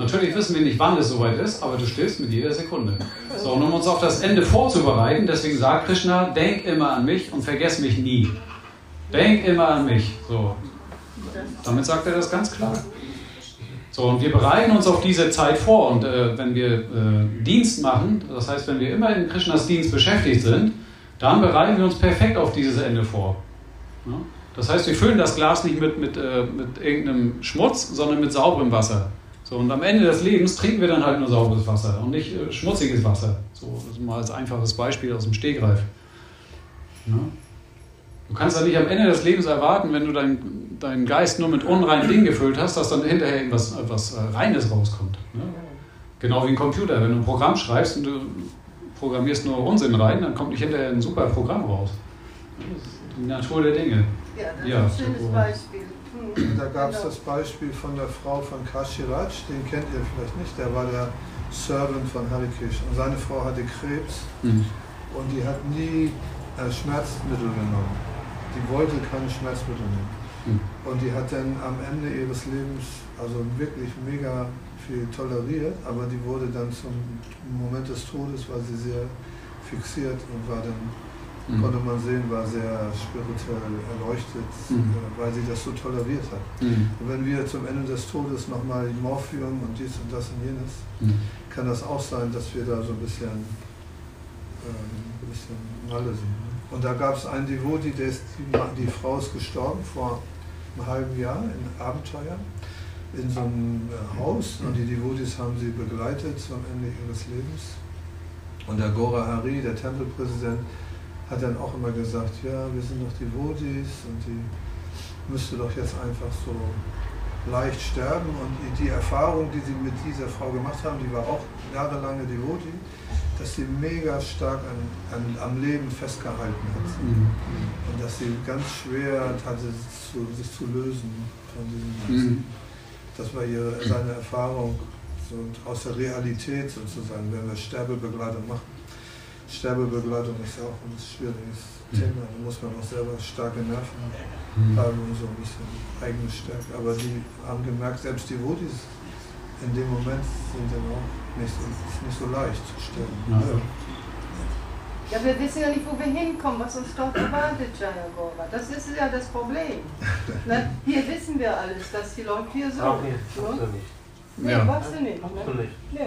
Natürlich wissen wir nicht, wann es soweit ist, aber du stirbst mit jeder Sekunde. So, und um uns auf das Ende vorzubereiten, deswegen sagt Krishna, denk immer an mich und vergess mich nie. Denk immer an mich. So. Damit sagt er das ganz klar. So, und wir bereiten uns auf diese Zeit vor. Und äh, wenn wir äh, Dienst machen, das heißt, wenn wir immer in Krishnas Dienst beschäftigt sind, dann bereiten wir uns perfekt auf dieses Ende vor. Ja? Das heißt, wir füllen das Glas nicht mit, mit, äh, mit irgendeinem Schmutz, sondern mit sauberem Wasser. So, und am Ende des Lebens trinken wir dann halt nur sauberes Wasser und nicht äh, schmutziges Wasser. So, das ist mal als einfaches Beispiel aus dem Stegreif. Ja? Du kannst ja nicht am Ende des Lebens erwarten, wenn du deinen dein Geist nur mit unreinen Dingen gefüllt hast, dass dann hinterher irgendwas etwas äh, Reines rauskommt. Ne? Genau wie ein Computer. Wenn du ein Programm schreibst und du programmierst nur Unsinn rein, dann kommt nicht hinterher ein super Programm raus. Das ist die Natur der Dinge. Ja, das ja, ist ein schönes Beispiel. Da gab es das Beispiel von der Frau von Kashiraj, den kennt ihr vielleicht nicht, der war der Servant von Harikish und seine Frau hatte Krebs mhm. und die hat nie äh, Schmerzmittel genommen. Die wollte keine Schmerzmittel nehmen. Mhm. Und die hat dann am Ende ihres Lebens also wirklich mega viel toleriert, aber die wurde dann zum Moment des Todes, weil sie sehr fixiert und war dann, Mhm. konnte man sehen, war sehr spirituell erleuchtet, Mhm. äh, weil sie das so toleriert hat. Mhm. Und wenn wir zum Ende des Todes nochmal Morphium und dies und das und jenes, Mhm. kann das auch sein, dass wir da so ein bisschen, ähm, ein bisschen Malle sind. ne? Und da gab es einen Devoti, der ist, die, die Frau ist gestorben vor einem halben Jahr in Abenteuer in so einem äh, Haus und die Devotis haben sie begleitet zum Ende ihres Lebens. Und der Gora Hari, der Tempelpräsident, hat dann auch immer gesagt, ja, wir sind doch Devotis und die müsste doch jetzt einfach so leicht sterben. Und die- die Erfahrung, die sie mit dieser Frau gemacht haben, die war auch jahrelange Devoti, dass sie mega stark an, an, am Leben festgehalten hat. Mhm. Und dass sie ganz schwer hatte, zu, sich zu lösen von diesem Mhm. Das war ihre, seine Erfahrung so, aus der Realität sozusagen, wenn wir Sterbebegleitung machen. Sterbebegleitung ist ja auch ein schwieriges Thema. Da muss man auch selber starke Nerven Mhm. haben und so ein bisschen eigene Stärke. Aber die haben gemerkt, selbst die Votis in dem Moment sind dann auch nicht nicht so leicht zu sterben. Ja. Ja, wir wissen ja nicht, wo wir hinkommen, was uns dort erwartet, Jayagora. Das ist ja das Problem. Ne? Hier wissen wir alles, dass die Leute hier so. Auch nicht, Ne? du nicht. Nee, Ja. brauchst du nicht. Ne? Nee.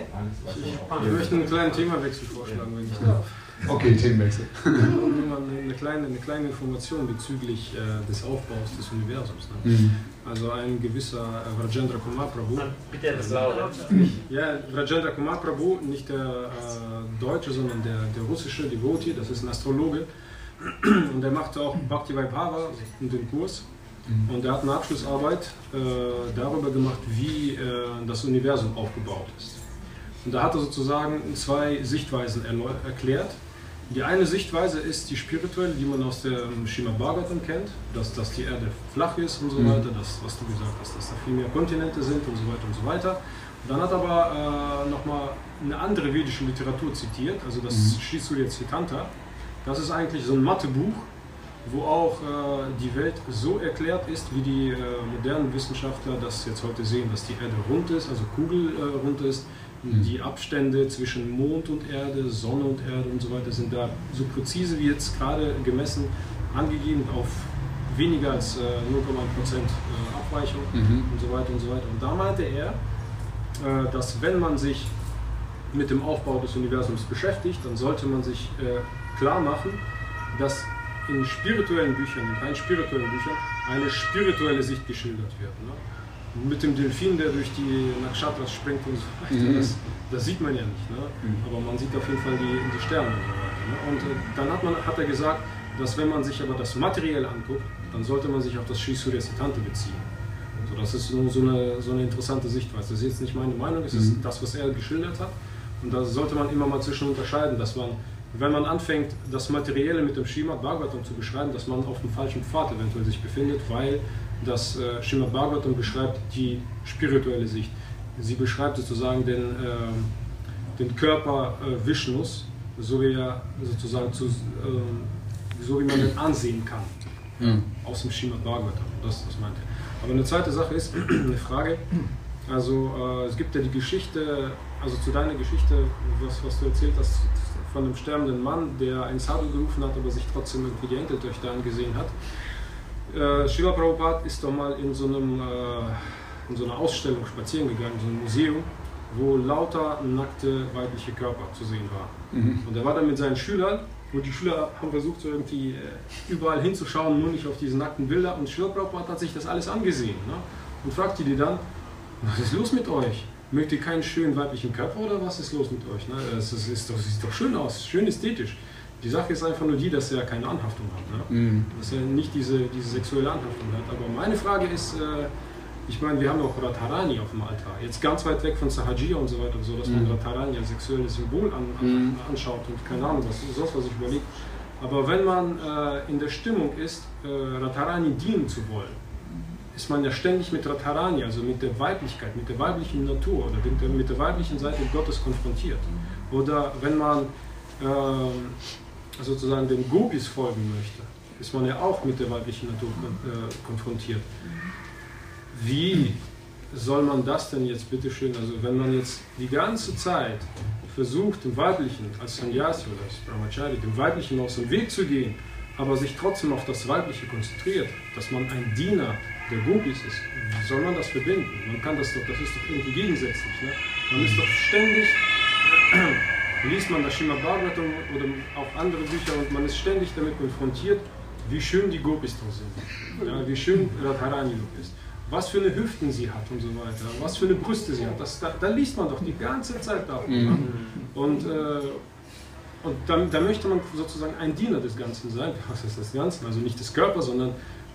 Ich möchte einen kleinen Themawechsel vorschlagen, wenn ich darf. Okay, Themenwechsel. Eine kleine, eine kleine Information bezüglich äh, des Aufbaus des Universums. Ne? Mhm. Also ein gewisser äh, Rajendra Kumar Prabhu. Bitte etwas lauter. Ja, Rajendra Kumar Prabhu, nicht der äh, Deutsche, sondern der, der russische Devotee, das ist ein Astrologe. Und der macht auch Bhakti Vaibhava und den Kurs. Und er hat eine Abschlussarbeit äh, darüber gemacht, wie äh, das Universum aufgebaut ist. Und da hat er sozusagen zwei Sichtweisen erklärt. Die eine Sichtweise ist die spirituelle, die man aus dem Srimad Bhagavatam kennt, dass, dass die Erde flach ist und so Mhm. weiter, das, was du gesagt hast, dass da viel mehr Kontinente sind und so weiter und so weiter. Und dann hat er aber äh, nochmal eine andere vedische Literatur zitiert, also das Mhm. Sri Surya Siddhanta. Das ist eigentlich so ein Mathebuch, wo auch äh, die Welt so erklärt ist, wie die äh, modernen Wissenschaftler das jetzt heute sehen, dass die Erde rund ist, also kugelrund äh, rund ist. Mhm. Die Abstände zwischen Mond und Erde, Sonne und Erde und so weiter sind da so präzise wie jetzt gerade gemessen angegeben auf weniger als äh, 0,1% äh, Abweichung Mhm. und so weiter und so weiter. Und da meinte er, äh, dass wenn man sich mit dem Aufbau des Universums beschäftigt, dann sollte man sich äh, klar machen, dass in spirituellen Büchern, in rein spirituellen Büchern, eine spirituelle Sicht geschildert wird. Ne? Mit dem Delfin, der durch die Nakshatras springt und so weiter, Mhm. das, das sieht man ja nicht. Ne? Mhm. Aber man sieht auf jeden Fall die, die Sterne und so weiter. Ne? Und äh, dann hat, man, hat er gesagt, dass wenn man sich aber das Materielle anguckt, dann sollte man sich auf das Sri Surya Siddhanta beziehen. So, das ist nur so eine, so eine interessante Sichtweise. Das ist jetzt nicht meine Meinung, es ist Mhm. das, was er geschildert hat. Und da sollte man immer mal zwischen unterscheiden, dass man, wenn man anfängt, das Materielle mit dem Srimad Bhagavatam zu beschreiben, dass man auf dem falschen Pfad eventuell sich befindet, weil das äh, Srimad Bhagavatam beschreibt die spirituelle Sicht. Sie beschreibt sozusagen den, ähm, den Körper äh, Vishnus, so wie er sozusagen zu, ähm, so wie man ihn ansehen kann Ja. aus dem Srimad Bhagavatam. Das, das meint er. Aber eine zweite Sache ist eine Frage. Also äh, es gibt ja die Geschichte, also zu deiner Geschichte, was, was du erzählt hast von einem sterbenden Mann, der ein Sadhu gerufen hat, aber sich trotzdem irgendwie die Enkeltöchter angesehen hat. Äh, Srila Prabhupada ist doch mal in so, einem, äh, in so einer Ausstellung spazieren gegangen, so einem Museum, wo lauter nackte weibliche Körper zu sehen waren. Mhm. Und er war dann mit seinen Schülern und die Schüler haben versucht, so irgendwie äh, überall hinzuschauen, nur nicht auf diese nackten Bilder. Und Srila Prabhupada hat sich das alles angesehen ne? und fragte die dann, was ist los mit euch? Mögt ihr keinen schönen weiblichen Körper oder was ist los mit euch? Ne? Es ist, ist doch, sieht doch schön aus, schön ästhetisch. Die Sache ist einfach nur die, dass er keine Anhaftung hat. Ne? Mhm. Dass er nicht diese, diese sexuelle Anhaftung hat. Aber meine Frage ist, äh, ich meine, wir haben auch Radharani auf dem Altar. Jetzt ganz weit weg von Sahajiya und so weiter, so dass man Mhm. Radharani als sexuelles Symbol an, an, Mhm. anschaut und keine Ahnung, was sonst was ich überlegt. Aber wenn man äh, in der Stimmung ist, äh, Radharani dienen zu wollen, ist man ja ständig mit Radharani, also mit der Weiblichkeit, mit der weiblichen Natur oder mit der, mit der weiblichen Seite Gottes konfrontiert. Oder wenn man ähm, sozusagen den Gopis folgen möchte, ist man ja auch mit der weiblichen Natur äh, konfrontiert. Wie soll man das denn jetzt bitteschön, also wenn man jetzt die ganze Zeit versucht, dem Weiblichen als Sannyasi oder als Brahmachari, dem Weiblichen aus dem Weg zu gehen, aber sich trotzdem auf das Weibliche konzentriert, dass man ein Diener der Gopis ist, wie soll man das verbinden? Man kann das doch, das ist doch irgendwie gegensätzlich. Ne? Man ist doch ständig, liest man das Shima Bhagavatam oder auch andere Bücher und man ist ständig damit konfrontiert, wie schön die Gopis doch sind, ja, wie schön Radharani ist, was für eine Hüften sie hat und so weiter, was für eine Brüste sie hat. Das, da, da liest man doch die ganze Zeit davon. Mhm. Und, äh, und da, da, möchte man sozusagen ein Diener des Ganzen sein. Was ist das Ganze? Also nicht des Körpers, sondern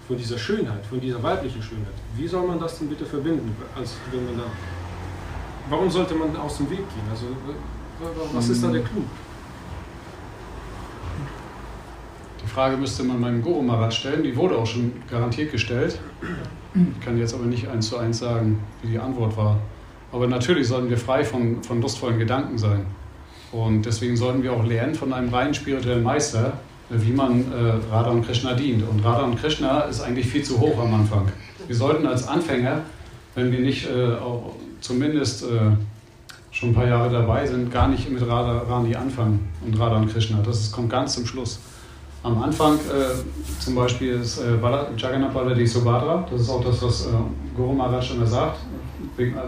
von dieser Schönheit, von dieser weiblichen Schönheit. Wie soll man das denn bitte verbinden? Als wenn man da, warum sollte man aus dem Weg gehen? Also, was ist da der Clou? Die Frage müsste man meinem Guru Maharaj stellen, die wurde auch schon garantiert gestellt. Ich kann jetzt aber nicht eins zu eins sagen, wie die Antwort war. Aber natürlich sollten wir frei von, von lustvollen Gedanken sein. Und deswegen sollten wir auch lernen von einem rein spirituellen Meister, wie man äh, Radha und Krishna dient. Und Radha und Krishna ist eigentlich viel zu hoch am Anfang. Wir sollten als Anfänger, wenn wir nicht äh, auch zumindest äh, schon ein paar Jahre dabei sind, gar nicht mit Radha Rani anfangen und Radha und Krishna. Das ist, kommt ganz zum Schluss. Am Anfang äh, zum Beispiel ist äh, Jagannath Baladev Subhadra, das ist auch das, was äh, Guru Maharaj immer sagt,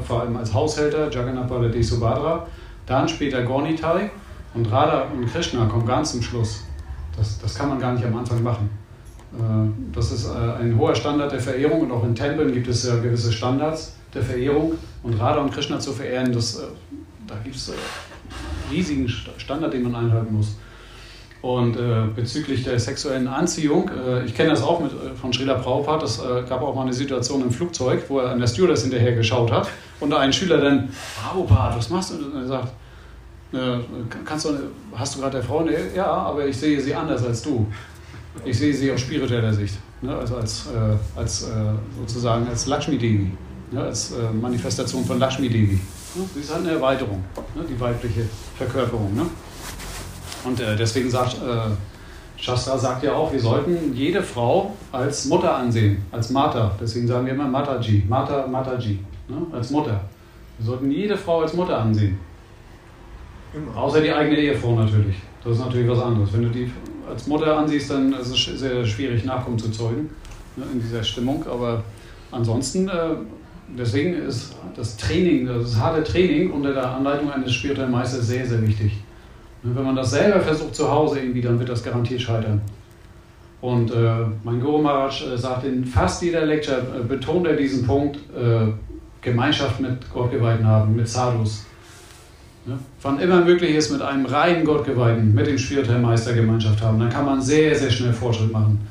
vor allem als Haushälter, Jagannath Baladev Subhadra. Dann später Gornitai und Radha und Krishna kommen ganz zum Schluss. Das, das kann man gar nicht am Anfang machen. Äh, das ist äh, ein hoher Standard der Verehrung und auch in Tempeln gibt es gewisse Standards der Verehrung. Und Radha und Krishna zu verehren, das, äh, da gibt es riesigen Standard, den man einhalten muss. Und bezüglich der sexuellen Anziehung, ich kenne das auch mit, von Srila Prabhupada, es gab auch mal eine Situation im Flugzeug, wo er an der Stewardess hinterher geschaut hat und ein Schüler dann, Prabhupada, was machst du? Und er sagt, kannst du, hast du gerade der Frau? Ja, aber ich sehe sie anders als du. Ich sehe sie aus spiritueller Sicht, ne? also als, äh, als äh, sozusagen als Lakshmi Devi, ne? als äh, Manifestation von Lakshmi Devi. Ne? Sie ist halt eine Erweiterung, ne? die weibliche Verkörperung. Ne? Und äh, deswegen sagt äh, Shastra sagt ja auch, wir sollten jede Frau als Mutter ansehen, als Mata. Deswegen sagen wir immer Mataji, Mata, Mataji, ne? als Mutter. Wir sollten jede Frau als Mutter ansehen. Immer. Außer die eigene Ehefrau natürlich. Das ist natürlich was anderes. Wenn du die als Mutter ansiehst, dann ist es sehr schwierig, Nachkommen zu zeugen ne, in dieser Stimmung. Aber ansonsten, äh, deswegen ist das Training, das harte Training unter der Anleitung eines spirituellen Meisters sehr, sehr wichtig. Ne, wenn man das selber versucht zu Hause irgendwie, dann wird das garantiert scheitern. Und äh, mein Guru Maharaj äh, sagt in fast jeder Lecture, äh, betont er diesen Punkt, äh, Gemeinschaft mit Gottgeweihten haben, mit Sadhus. Ja? Wann immer möglich ist, mit einem reinen Gottgeweihten, mit dem Schwierteilmeister Gemeinschaft haben, dann kann man sehr, sehr schnell Fortschritt machen.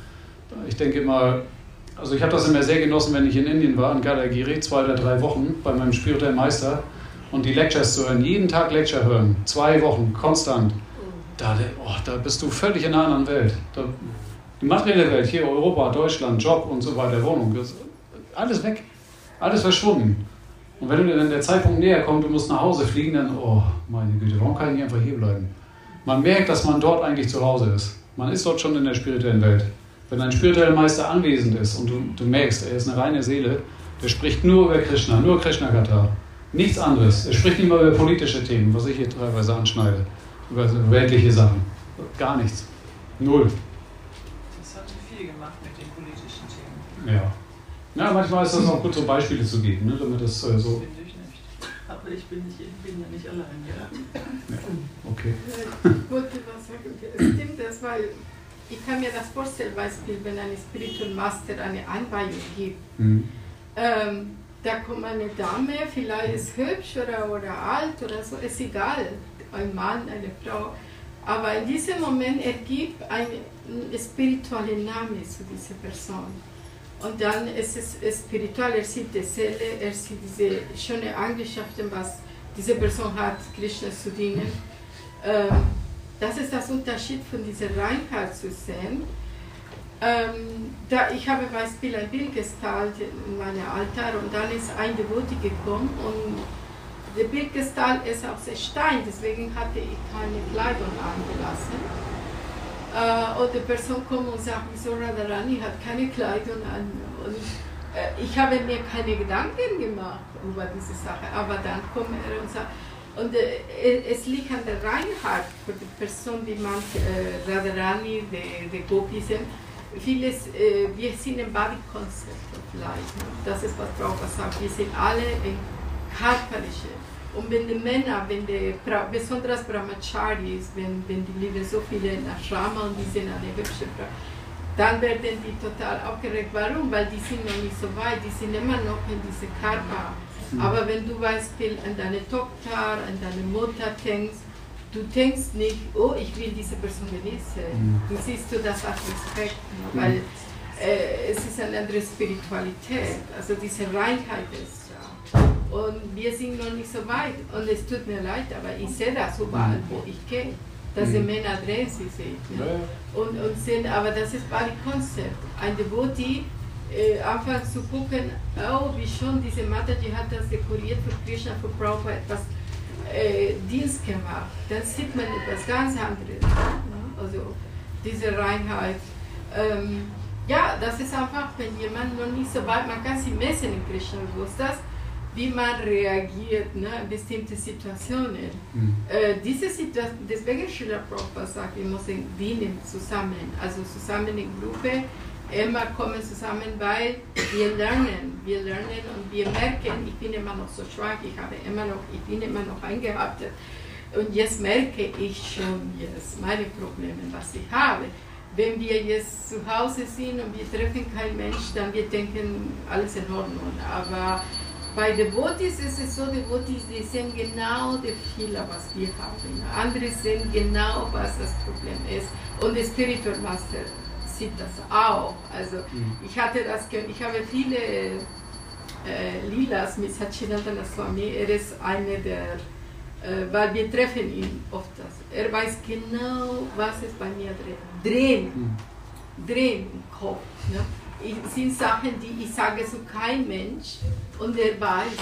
Ich denke immer, also ich habe das immer sehr genossen, wenn ich in Indien war, in Gadagiri, zwei oder drei Wochen bei meinem spirituellen Meister und die Lectures zu hören, jeden Tag Lecture hören, zwei Wochen, konstant. Da, oh, da bist du völlig in einer anderen Welt. Da, die materielle Welt, hier Europa, Deutschland, Job und so weiter, Wohnung, alles weg, alles verschwunden. Und wenn dann der Zeitpunkt näher kommt, du musst nach Hause fliegen, dann, oh, meine Güte, warum kann ich nicht einfach hier bleiben? Man merkt, dass man dort eigentlich zu Hause ist. Man ist dort schon in der spirituellen Welt. Wenn ein spiritueller Meister anwesend ist und du, du merkst, er ist eine reine Seele, der spricht nur über Krishna, nur Krishna-Kata. Nichts anderes. Er spricht nicht mal über politische Themen, was ich hier teilweise anschneide. Über weltliche Sachen. Gar nichts. Null. Das hat viel gemacht mit den politischen Themen. Ja. Ja, manchmal ist das auch gut, so Beispiele zu geben, ne, damit das äh, so. Finde ich nicht. Aber ich bin, nicht, ich bin ja nicht allein, ja. ja. Okay. Ich wollte was sagen. Stimmt das, weil ich kann mir das vorstellen, Beispiel, wenn ein Spiritual Master eine Anweihung gibt. Mhm. Ähm, da kommt eine Dame, vielleicht ist hübsch oder, oder alt oder so, ist egal, ein Mann, eine Frau. Aber in diesem Moment ergibt ein spiritueller Name zu dieser Person. Und dann ist es spirituell, er sieht die Seele, er sieht diese schönen Eigenschaften, was diese Person hat, Krishna zu dienen. Ähm, das ist das Unterschied von dieser Reinheit zu sehen. Ähm, da, ich habe Beispiel ein Bild gestaltet in meinem Altar und dann ist ein Devoti gekommen und der Bildgestalt ist aus Stein, deswegen hatte ich keine Kleidung angelassen. Äh, und die Person kommt und sagt, wieso Radharani hat keine Kleidung an. Und äh, ich habe mir keine Gedanken gemacht über diese Sache. Aber dann kommt er und sagt, Und äh, es liegt an der Reinheit für die Person, wie man äh, Radharani, die, die Gopis sind. Vieles, äh, wir sind im Body-Konzept vielleicht. Das ist, was Frau sagt. Wir sind alle in körperliche. Und wenn die Männer, wenn die, besonders Brahmacharis, wenn, wenn die leben so viele in Ashrama und die sind eine hübsche Frau, dann werden die total aufgeregt. Warum? Weil die sind noch nicht so weit, die sind immer noch in diesem Körper. Mhm. Aber wenn du Beispiel an deine Tochter, an deine Mutter denkst, du denkst nicht, oh, ich will diese Person genießen. Mhm. Du siehst du das als Respekt, ne? Mhm. weil äh, es ist eine andere Spiritualität, also diese Reinheit ist. Und wir sind noch nicht so weit. Und es tut mir leid, aber ich sehe das überall, mhm. wo ich gehe. Dass die Männer drehen sie sich. Ne? Und, und sind, aber das ist Bali Konzept. Ein Devotee äh, anfangen zu gucken, oh, wie schon diese Mataji hat das dekoriert für Krishna, für Prabhupada etwas äh, Dienst gemacht. Dann sieht man etwas ganz anderes. Ne? Also diese Reinheit. Ähm, ja, das ist einfach, wenn jemand noch nicht so weit, man kann sie messen in Krishna, wo ist das? Wie man reagiert ne, in bestimmte Situationen. Mhm. Äh, diese Situation, deswegen Schiller Prabhupada sagt, wir müssen dienen zusammen, also zusammen in Gruppe immer kommen zusammen, weil wir lernen, wir lernen und wir merken, ich bin immer noch so schwach, ich habe immer noch, ich bin immer noch eingehaftet und jetzt merke ich schon jetzt meine Probleme, was ich habe. Wenn wir jetzt zu Hause sind und wir treffen keinen Mensch, dann wir denken, alles in Ordnung. Aber bei Devotis ist es so, Devotis, die sehen genau die Fehler, was wir haben. Andere sehen genau, was das Problem ist. Und der Spiritual Master sieht das auch. Also mhm. ich hatte das, ich habe viele äh, Lilas mit Satchidananda Swami. Er ist einer der, äh, weil wir treffen ihn oft. Er weiß genau, was ist bei mir drin. Drehen, mhm. drehen im Kopf. Ne? Sind Sachen, die ich sage zu kein Mensch und er weiß.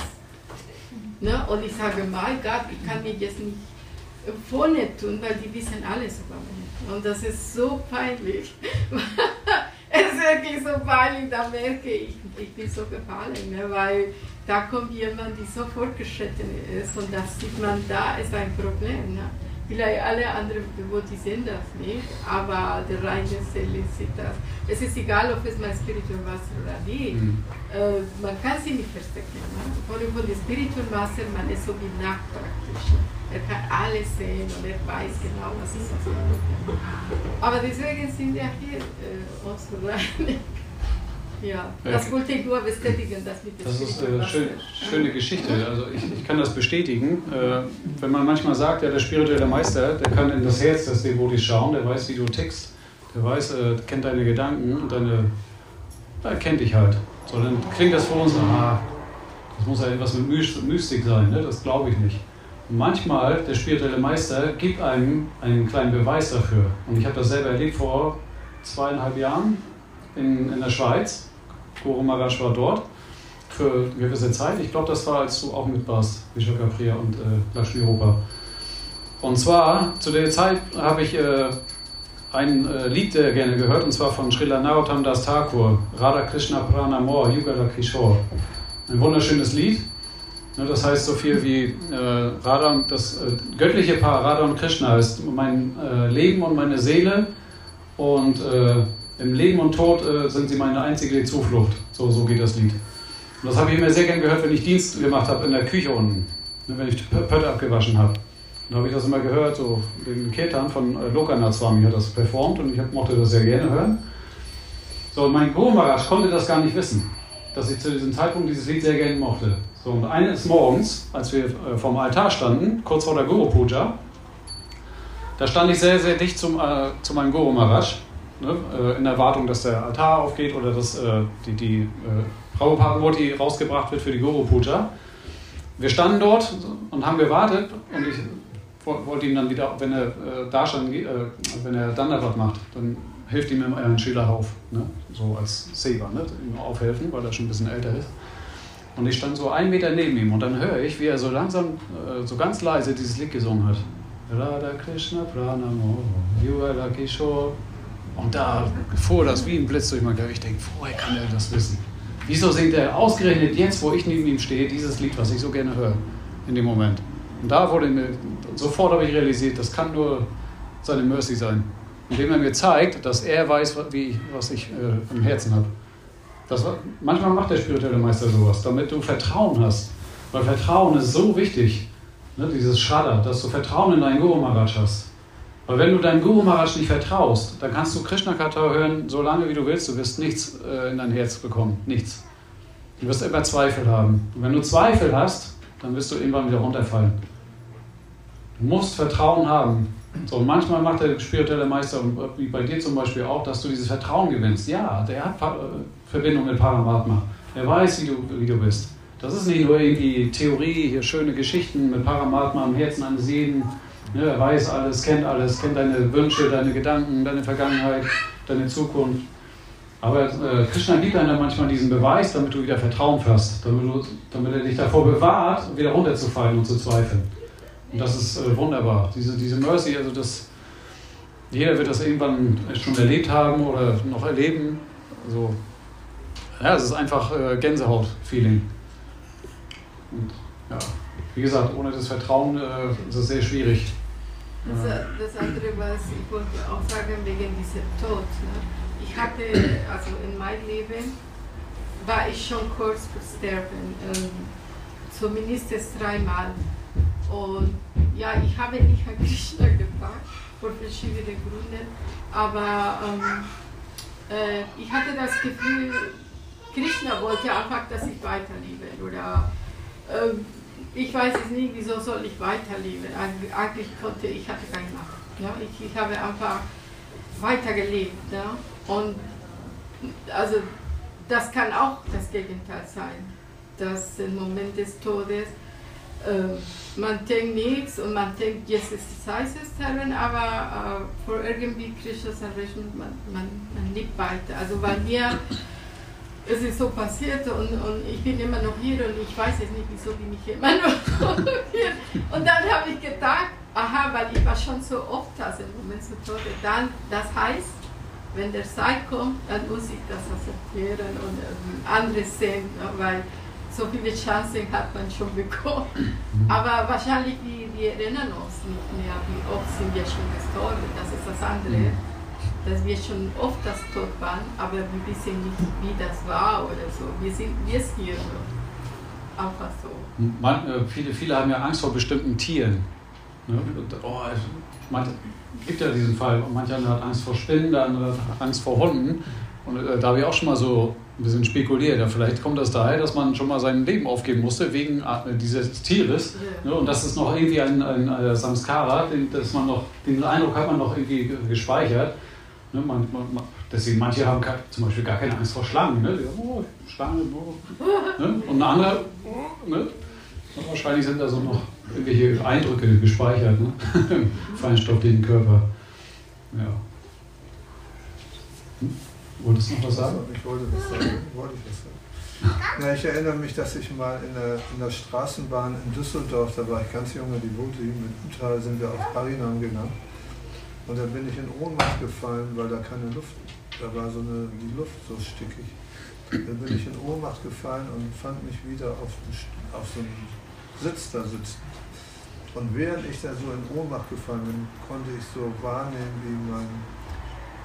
Ne? Und ich sage, mein Gott, ich kann mir jetzt nicht vorne tun, weil die wissen alles über mich. Und das ist so peinlich. es ist wirklich so peinlich, da merke ich, ich bin so gefallen, ne? weil da kommt jemand, der so fortgeschritten ist und das sieht man, da ist ein Problem. Ne? Vielleicht alle anderen Devotees sehen das nicht, aber der reine Seele sieht das. Es ist egal, ob es mein Spiritual Master oder nicht. Mhm. Äh, man kann sie nicht verstecken. Ne? Vor allem von dem Spiritual Master, man ist so wie nackt praktisch. Er kann alles sehen und er weiß genau, was ist. Aber deswegen sind wir hier, äh, uns rein. Ja, das wollte ich nur bestätigen, das mit Das ist eine schön, schöne Geschichte. Also ich, ich kann das bestätigen. Äh, wenn man manchmal sagt, ja, der spirituelle Meister, der kann in das Herz des Devotis schauen, der weiß, wie du tickst, der weiß, äh, kennt deine Gedanken und deine, er kennt dich halt. So, dann klingt das für uns, ah, das muss ja etwas mit Mystik sein, ne? das glaube ich nicht. Und manchmal, der spirituelle Meister gibt einem einen kleinen Beweis dafür. Und ich habe das selber erlebt vor zweieinhalb Jahren in, in der Schweiz. Guru Maharaj war dort für eine gewisse Zeit. Ich glaube, das war, als du auch mit warst, Vishaka Priya und äh, Lakshmi Rupa. Und zwar, zu der Zeit habe ich äh, ein äh, Lied sehr gerne gehört, und zwar von Srila Narottam Das Thakur, Radha Krishna Pranamor, Yugala Kishore. Ein wunderschönes Lied. Ne, das heißt so viel wie äh, Radha, das äh, göttliche Paar Radha und Krishna ist mein äh, Leben und meine Seele und äh, im Leben und Tod äh, sind sie meine einzige Zuflucht. So, so geht das Lied. Und das habe ich immer sehr gern gehört, wenn ich Dienst gemacht habe in der Küche unten, ne, wenn ich Pötte abgewaschen habe. Dann habe ich das immer gehört, so den Ketan von äh, Lokanath Swami hat das performt und ich mochte das sehr gerne hören. So, mein Guru Maharaj konnte das gar nicht wissen, dass ich zu diesem Zeitpunkt dieses Lied sehr gerne mochte. So, und eines Morgens, als wir äh, vorm Altar standen, kurz vor der Guru Puja, da stand ich sehr, sehr dicht zum, äh, zu meinem Guru Maharaj ne, äh, in Erwartung, dass der Altar aufgeht oder dass äh, die, die äh, Prabhupada-Murti rausgebracht wird für die Guru Puja. Wir standen dort und haben gewartet und ich wollte ihm dann wieder, wenn er äh, da stand, äh, wenn er Dandavat macht, dann hilft ihm immer ein Schüler auf, ne? so als Seva, ne? ihm aufhelfen, weil er schon ein bisschen älter ist. Und ich stand so einen Meter neben ihm und dann höre ich, wie er so langsam, äh, so ganz leise dieses Lied gesungen hat. Radha Krishna Pranamo, Yuvala Kishore, und da fuhr das wie ein Blitz durch mein Gehör. Ich denke, woher kann er das wissen? Wieso singt er ausgerechnet jetzt, wo ich neben ihm stehe, dieses Lied, was ich so gerne höre, in dem Moment? Und da wurde mir, sofort habe ich realisiert, das kann nur seine Mercy sein. Indem er mir zeigt, dass er weiß, wie was ich äh, im Herzen habe. Das, manchmal macht der spirituelle Meister sowas, damit du Vertrauen hast. Weil Vertrauen ist so wichtig, ne, dieses Shraddha, dass du Vertrauen in deinen Guru Maharaj hast. Weil wenn du deinem Guru Maharaj nicht vertraust, dann kannst du Krishna Katha hören, so lange wie du willst, du wirst nichts äh, in dein Herz bekommen. Nichts. Du wirst immer Zweifel haben. Und wenn du Zweifel hast, dann wirst du irgendwann wieder runterfallen. Du musst Vertrauen haben. So, und manchmal macht der spirituelle Meister, wie bei dir zum Beispiel auch, dass du dieses Vertrauen gewinnst. Ja, der hat äh, Verbindung mit Paramatma. Er weiß, wie du, wie du bist. Das ist nicht nur irgendwie Theorie, hier schöne Geschichten mit Paramatma im Herzen eines jeden. Ja, er weiß alles, kennt alles, kennt deine Wünsche, deine Gedanken, deine Vergangenheit, deine Zukunft. Aber äh, Krishna gibt einem dann manchmal diesen Beweis, damit du wieder Vertrauen fasst, damit, du, damit er dich davor bewahrt, wieder runterzufallen und zu zweifeln. Und das ist äh, wunderbar. Diese, diese Mercy, also das, jeder wird das irgendwann schon erlebt haben oder noch erleben. Also, ja, es ist einfach äh, Gänsehaut-Feeling. Und ja, wie gesagt, ohne das Vertrauen äh, ist es sehr schwierig. Das, das, andere, was ich wollte auch sagen, wegen diesem Tod. Ne? Ich hatte, also in meinem Leben, war ich schon kurz vor Sterben, ähm, zumindest dreimal. Und ja, ich habe nicht an Krishna gefragt, vor verschiedenen Gründen, aber ähm, äh, ich hatte das Gefühl, Krishna wollte einfach, dass ich weiterlebe. Oder äh, ich weiß es nicht, wieso soll ich weiterleben. Eigentlich konnte ich, hatte keine Macht. Ja? Ich, ich habe einfach weitergelebt. Ja? Und also das kann auch das Gegenteil sein, dass im Moment des Todes äh, man denkt nichts und man denkt, jetzt ist Zeit des Herrn, aber äh, vor irgendwie Krishnas Anrechnung, man, man, man lebt weiter. Also bei mir es ist so passiert und, und ich bin immer noch hier und ich weiß jetzt nicht, wieso bin ich immer noch hier. Und dann habe ich gedacht, aha, weil ich war schon so oft also im Moment so tot, dann, das heißt, wenn der Zeit kommt, dann muss ich das akzeptieren und ähm, anderes sehen, weil so viele Chancen hat man schon bekommen. Mhm. Aber wahrscheinlich, wir, wir erinnern uns nicht mehr, wie oft sind wir schon gestorben, das ist das andere. Dass wir schon oft das tot waren, aber wir wissen nicht, wie das war oder so. Wir sind wir sind hier einfach so. Man, äh, viele, viele haben ja Angst vor bestimmten Tieren. Ne? Und, oh, man, gibt ja diesen Fall. Manche haben Angst vor Spinnen, der andere hat Angst vor Hunden. Und äh, da habe ich auch schon mal so ein bisschen spekuliert. Ja, vielleicht kommt das daher, dass man schon mal sein Leben aufgeben musste wegen äh, dieses Tieres. Ja. Ne? Und das ist noch irgendwie ein, ein, ein Samskara, den, dass man noch, den Eindruck hat man noch irgendwie gespeichert. Ne? Man, man, deswegen manche haben zum Beispiel gar keine Angst vor Schlangen. Ne? Oh, Schlange, oh. Ne? Und andere, ne? wahrscheinlich sind da so noch irgendwelche Eindrücke gespeichert. Ne? Feinstoff, den Körper. Ja. Wolltest du noch was sagen? Ich wollte was sagen. Ich was sagen. Ja, ich erinnere mich, dass ich mal in der, in der Straßenbahn in Düsseldorf, da war ich ganz junge Devoti, mit Utal sind wir auf Harinam gegangen. Und da bin ich in Ohnmacht gefallen, weil da keine Luft, da war so eine, die Luft so stickig. Da bin ich in Ohnmacht gefallen und fand mich wieder auf, auf so einem Sitz da sitzen. Und während ich da so in Ohnmacht gefallen bin, konnte ich so wahrnehmen, wie mein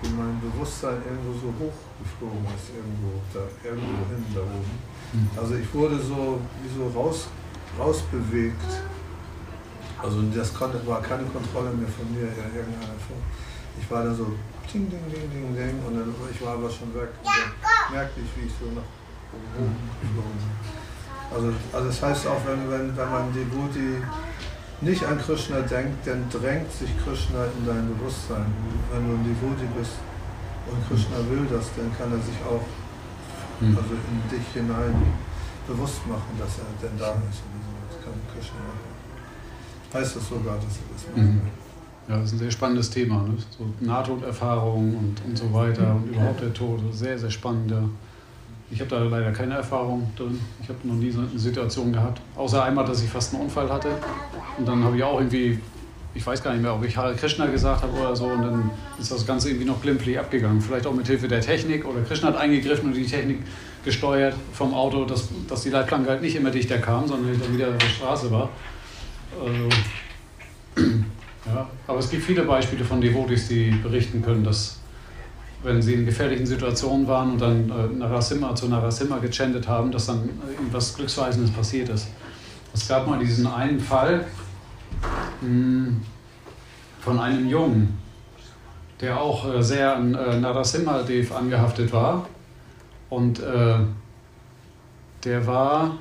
wie mein Bewusstsein irgendwo so hochgeflogen ist, irgendwo, da, irgendwo hin, da oben. Mhm. Also ich wurde so wie so raus, rausbewegt. Also das konnte, war keine Kontrolle mehr von mir in irgendeiner Form. Ich war da so ding, ding, ding, ding, ding und dann, ich war aber schon weg. Und dann merkte ich, wie ich so nach oben geflogen bin. Also, also das heißt auch, wenn, wenn, wenn man Devoti nicht an Krishna denkt, dann drängt sich Krishna in dein Bewusstsein. Wenn du ein Devoti bist und Krishna will das, dann kann er sich auch hm. also in dich hinein bewusst machen, dass er denn da ist. Das kann Krishna machen. Heißt das sogar, dass er das macht. Mhm. Ja, das ist ein sehr spannendes Thema. Ne? So Nahtoderfahrung und, und so weiter und überhaupt der Tod. Sehr, sehr spannend. Ich habe da leider keine Erfahrung drin. Ich habe noch nie so eine Situation gehabt. Außer einmal, dass ich fast einen Unfall hatte. Und dann habe ich auch irgendwie, ich weiß gar nicht mehr, ob ich Hare Krishna gesagt habe oder so. Und dann ist das Ganze irgendwie noch glimpflich abgegangen. Vielleicht auch mit Hilfe der Technik oder Krishna hat eingegriffen und die Technik gesteuert vom Auto, dass, dass die Leitplanke halt nicht immer dichter kam, sondern dann wieder auf der Straße war. Also, ja, aber es gibt viele Beispiele von Devotis, die berichten können, dass wenn sie in gefährlichen Situationen waren und dann äh, Narasimha zu Narasimha gechantet haben, dass dann irgendwas Glücksweisendes passiert ist. Es gab mal diesen einen Fall mh, hm, von einem Jungen, der auch äh, sehr an äh, Narasimha-Dev angehaftet war. Und äh, der war,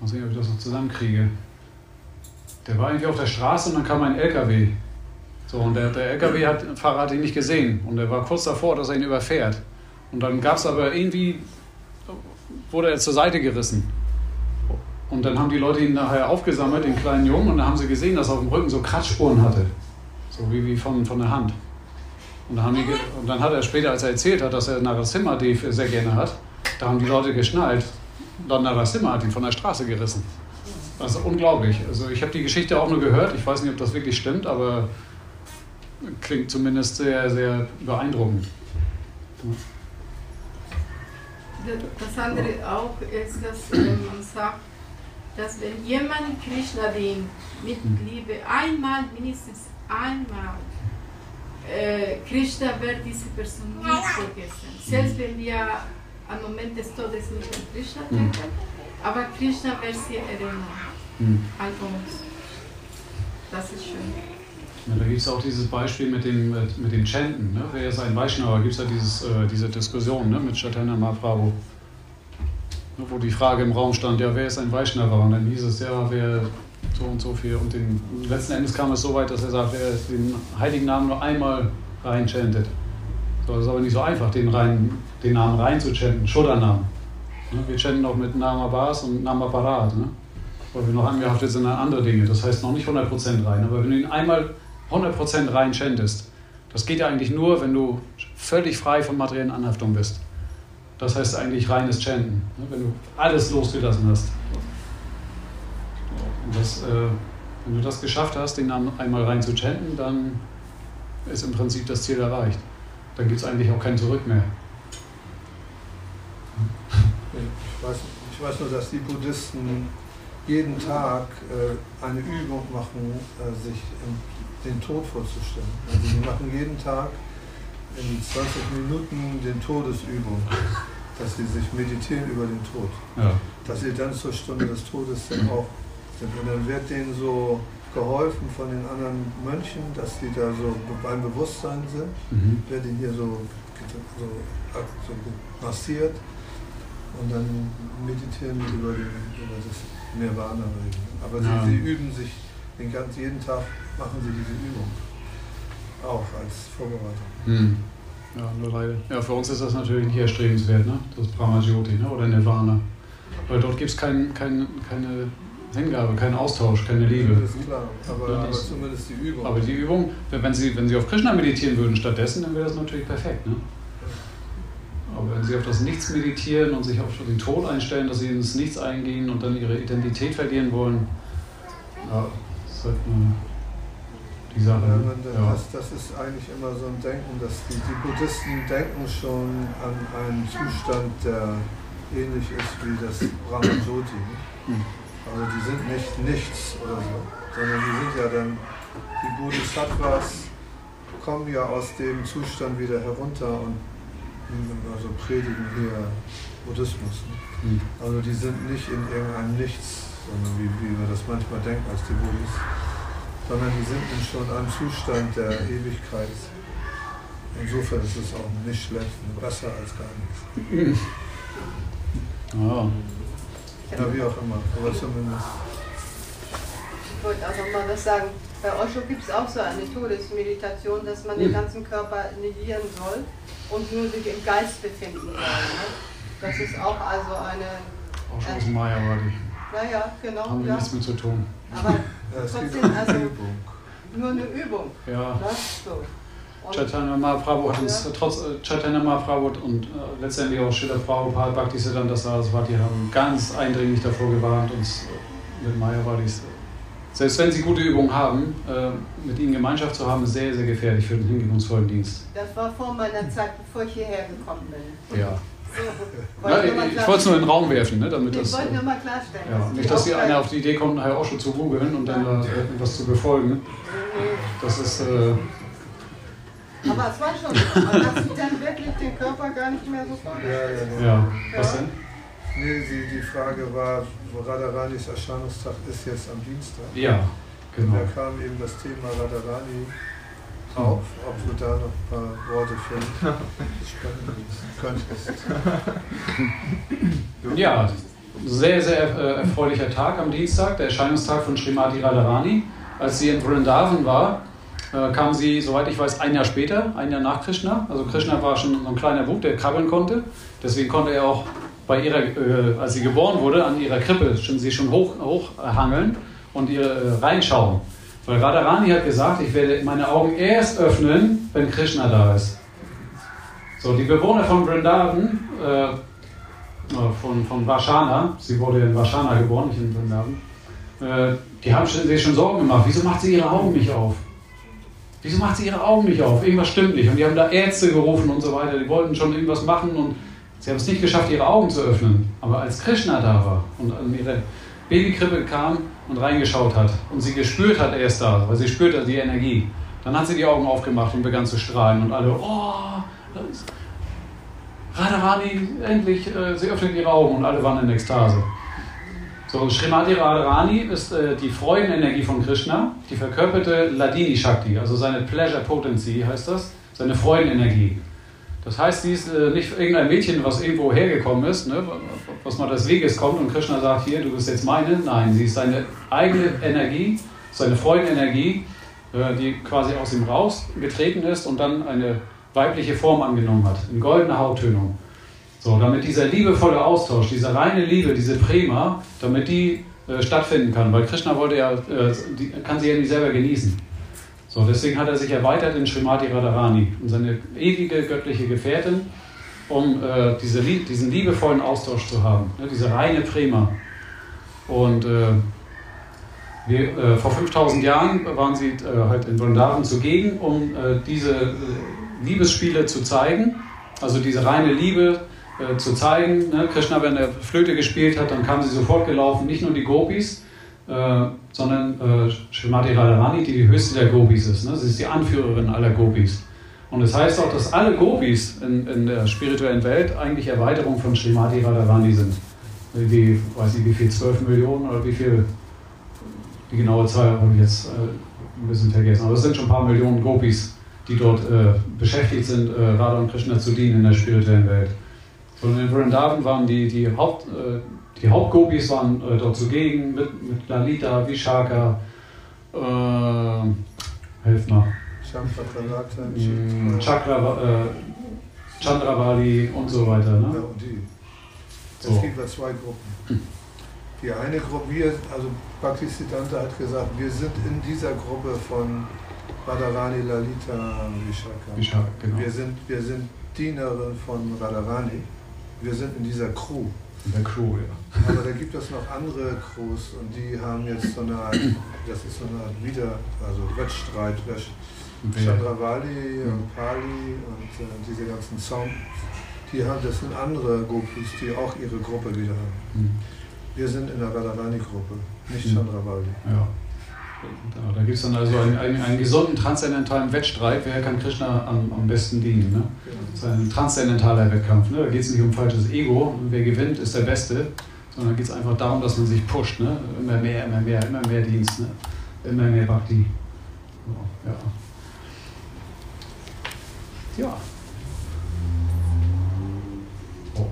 mal sehen, ob ich das noch zusammenkriege. Der war irgendwie auf der Straße und dann kam ein LKW. So, und der, der LKW hat Fahrer hat ihn nicht gesehen und er war kurz davor, dass er ihn überfährt. Und dann gab es aber irgendwie, wurde er zur Seite gerissen. Und dann haben die Leute ihn nachher aufgesammelt, den kleinen Jungen, und dann haben sie gesehen, dass er auf dem Rücken so Kratzspuren hatte. So wie, wie von, von der Hand. Und dann, die, und dann hat er später, als er erzählt hat, dass er Narasimha sehr gerne hat, da haben die Leute geschnallt. Dann Narasimha hat ihn von der Straße gerissen. Das ist unglaublich. Also ich habe die Geschichte auch nur gehört. Ich weiß nicht, ob das wirklich stimmt, aber klingt zumindest sehr, sehr beeindruckend. Das andere auch ist, dass äh, man sagt, dass wenn jemand Krishna dient mit hm. Liebe, einmal, mindestens einmal, äh, Krishna wird diese Person nicht vergessen. Selbst wenn wir am Moment des Todes nicht an Krishna hm. denken, aber Krishna wird sie erinnern mhm. an uns. Das ist schön. Ja, da gibt es auch dieses Beispiel mit dem, mit dem Chanten. Ne? Wer ist ein Vaishnava? Gibt es ja dieses, äh, diese Diskussion ne? mit Chaitanya Mahaprabhu. Ne? Wo die Frage im Raum stand, ja, wer ist ein Vaishnava? Und dann hieß es, ja, wer so und so viel. Und den, letzten Endes kam es so weit, dass er sagt, wer den heiligen Namen nur einmal rein chantet. So, das ist aber nicht so einfach, den, rein, den Namen rein zu chanten, Shuddha-Namen. Ne? Wir chanten auch mit Namabas und Namaparat. Ne? Weil wir noch angehaftet sind an andere Dinge. Das heißt noch nicht 100% rein. Aber wenn du ihn einmal 100% rein chantest, das geht ja eigentlich nur, wenn du völlig frei von materiellen Anhaftungen bist. Das heißt eigentlich reines Chanten, ne? wenn du alles losgelassen hast. Und das, äh, wenn du das geschafft hast, den einmal rein zu chanten, dann ist im Prinzip das Ziel erreicht. Dann gibt es eigentlich auch kein Zurück mehr. Ich weiß, ich weiß nur, dass die Buddhisten jeden Tag äh, eine Übung machen, äh, sich den Tod vorzustellen. Also sie machen jeden Tag in 20 Minuten den Todesübung, dass sie sich meditieren über den Tod. Ja. Dass sie dann zur Stunde des Todes dann auch sind. Und dann wird denen so geholfen von den anderen Mönchen, dass die da so beim Bewusstsein sind, mhm. wird ihnen hier so, so, so massiert und dann meditieren die über, den, über das Nirvana reden. Aber ja. sie, sie, üben sich den ganzen, jeden Tag machen sie diese Übung. Auch als Vorbereitung. Hm. Ja, nur leider. Ja, für uns ist das natürlich nicht erstrebenswert, ne? das Brahmajyoti ne? oder Nirvana. Weil dort gibt es kein, kein, keine Hingabe, keinen Austausch, keine Liebe. Das ist klar, aber, ja, aber zumindest die Übung. Aber die Übung, wenn Sie, wenn Sie auf Krishna meditieren würden stattdessen, dann wäre das natürlich perfekt. Ne? Aber wenn sie auf das Nichts meditieren und sich auf den Tod einstellen, dass sie ins Nichts eingehen und dann ihre Identität verlieren wollen, ja, das ist halt eine, die Sache. Ja, man, ja. Das, das, ist eigentlich immer so ein Denken, dass die, die Buddhisten denken schon an einen Zustand, der ähnlich ist wie das Brahmajoti. Hm. Also die sind nicht nichts oder so, sondern die sind ja dann, die Bodhisattvas kommen ja aus dem Zustand wieder herunter und also predigen hier Buddhismus. Ne? Mhm. Also die sind nicht in irgendeinem Nichts, sondern wie, wie wir das manchmal denken als die Buddhisten, sondern die sind in schon einem Zustand der Ewigkeit. Insofern ist es auch nicht schlecht, besser als gar nichts. Oh. Ja, wie auch immer, aber zumindest. Ich wollte auch nochmal was sagen. Bei Osho gibt es auch so eine Todesmeditation, dass man den hm. ganzen Körper negieren soll und nur sich im Geist befinden soll. Ne? Das ist auch also eine. Osho ist Maya war die. Naja, genau. Haben wir ja. nichts mit zu tun. Aber ja, trotzdem, also nur eine Übung. Ja. Ne? So. Chaitanya Mahaprabhu hat uns ja. trotz äh, Chaitanya Mahaprabhu und äh, letztendlich auch Srila Prabhupada, Bhaktisiddhanta Saraswati haben ganz eindringlich davor gewarnt, uns äh, mit Mayavadis selbst wenn sie gute Übungen haben, äh, mit ihnen Gemeinschaft zu haben, ist sehr, sehr gefährlich für den hingebungsvollen Dienst. Das war vor meiner Zeit, bevor ich hierher gekommen bin. Ja. So, ja, ich, ich wollte es nur in den Raum werfen, ne, damit ich das. wollte nur mal klarstellen. Ja, nicht, dass hier einer auf die Idee kommt, Herr Osho zu googeln und dann äh, etwas zu befolgen. Das ist. Äh, aber es war schon so. Man hat sich dann wirklich den Körper gar nicht mehr so vorgestellt. Ja, ja, ja. was denn? Nee, die, die Frage war, Radharanis Erscheinungstag ist jetzt am Dienstag. Ja, genau. Da kam eben das Thema Radharani auf, ob wir da noch ein paar Worte finden. Ja, sehr, sehr äh, erfreulicher Tag am Dienstag, der Erscheinungstag von Srimati Radharani. Als sie in Vrindavan war, äh, kam sie, soweit ich weiß, ein Jahr später, ein Jahr nach Krishna. Also Krishna war schon so ein kleiner Bub, der krabbeln konnte. Deswegen konnte er auch bei ihrer, äh, als sie geboren wurde, an ihrer Krippe schon, sie schon hoch, hochhangeln und ihr äh, reinschauen. Weil Radharani hat gesagt, ich werde meine Augen erst öffnen, wenn Krishna da ist. So, die Bewohner von Vrindavan, äh, von, von Vashana, sie wurde in Vashana geboren, nicht in Vrindavan, äh, die haben sich schon Sorgen gemacht. Wieso macht sie ihre Augen nicht auf? Wieso macht sie ihre Augen nicht auf? Irgendwas stimmt nicht. Und die haben da Ärzte gerufen und so weiter. Die wollten schon irgendwas machen und sie haben es nicht geschafft, ihre Augen zu öffnen. Aber als Krishna da war und an ihre Babykrippe kam und reingeschaut hat und sie gespürt hat, er ist da, weil sie spürte die Energie, dann hat sie die Augen aufgemacht und begann zu strahlen und alle, oh, Radharani, endlich, äh, sie öffnet ihre Augen und alle waren in Ekstase. So, Srimati Radharani ist äh, die Freudenenergie von Krishna, die verkörperte Ladini Shakti, also seine Pleasure Potency heißt das, seine Freudenenergie. Das heißt, sie ist äh, nicht irgendein Mädchen, was irgendwo hergekommen ist, ne, was mal des Weges kommt und Krishna sagt, hier, du bist jetzt meine. Nein, sie ist seine eigene Energie, seine Freudenenergie, äh, die quasi aus ihm rausgetreten ist und dann eine weibliche Form angenommen hat, in goldener Hauttönung. So, damit dieser liebevolle Austausch, diese reine Liebe, diese Prima, damit die äh, stattfinden kann, weil Krishna wollte ja, äh, die, kann sie ja nicht selber genießen. So, deswegen hat er sich erweitert in Srimati Radharani, um seine ewige göttliche Gefährtin, um äh, diese, diesen liebevollen Austausch zu haben, ne, diese reine Prima. Und äh, wir, äh, vor 5000 Jahren waren sie äh, halt in Vrindavan zugegen, um diese Liebesspiele zu zeigen, also diese reine Liebe äh, zu zeigen. Ne? Krishna, wenn er Flöte gespielt hat, dann kamen sie sofort gelaufen, nicht nur die Gopis, äh, sondern äh, Srimati Radharani, die die höchste der Gopis ist. Ne? Sie ist die Anführerin aller Gopis. Und es das heißt auch, dass alle Gopis in, in, der spirituellen Welt eigentlich Erweiterung von Srimati Radharani sind. Wie, weiß nicht, wie viel, 12 Millionen oder wie viel, die genaue Zahl habe ich jetzt äh, ein bisschen vergessen. Aber es sind schon ein paar Millionen Gopis, die dort äh, beschäftigt sind, äh, Radha und Krishna zu dienen in der spirituellen Welt. Und in Vrindavan waren die, die, Haupt, äh, die Hauptgopis waren äh, dort zugegen mit, mit Lalita, Vishaka, äh, helf mal. Mm, Chakra, äh, Chandravali und so weiter. Ne? Ja, und die. Es so. gibt zwei Gruppen. Die eine Gruppe, wir, also Bhaktisiddhanta hat gesagt, wir sind in dieser Gruppe von Radharani Lalita Vishaka. Vishaka genau. wir, sind, wir sind Dienerin von Radharani. Wir sind in dieser Crew. In der Crew, ja. Aber da gibt es noch andere Crews und die haben jetzt so eine Art, das ist so eine Art Wieder, also Wettstreit. Chandravali und Pali und äh, diese ganzen Sound, die haben, das sind andere Gopis, die auch ihre Gruppe wieder haben. Mhm. Wir sind in der Radharani-Gruppe, nicht mhm. Chandravali. Ja. Da, da gibt es dann also einen, einen, einen, gesunden transzendentalen Wettstreit, wer kann Krishna am, am besten dienen. Ne? Das ist ein transzendentaler Wettkampf. Ne? Da geht es nicht um falsches Ego, wer gewinnt, ist der Beste, sondern geht es einfach darum, dass man sich pusht. Ne? Immer mehr, immer mehr, immer mehr Dienst, ne? immer mehr Bhakti. So, ja. Ja. Oh.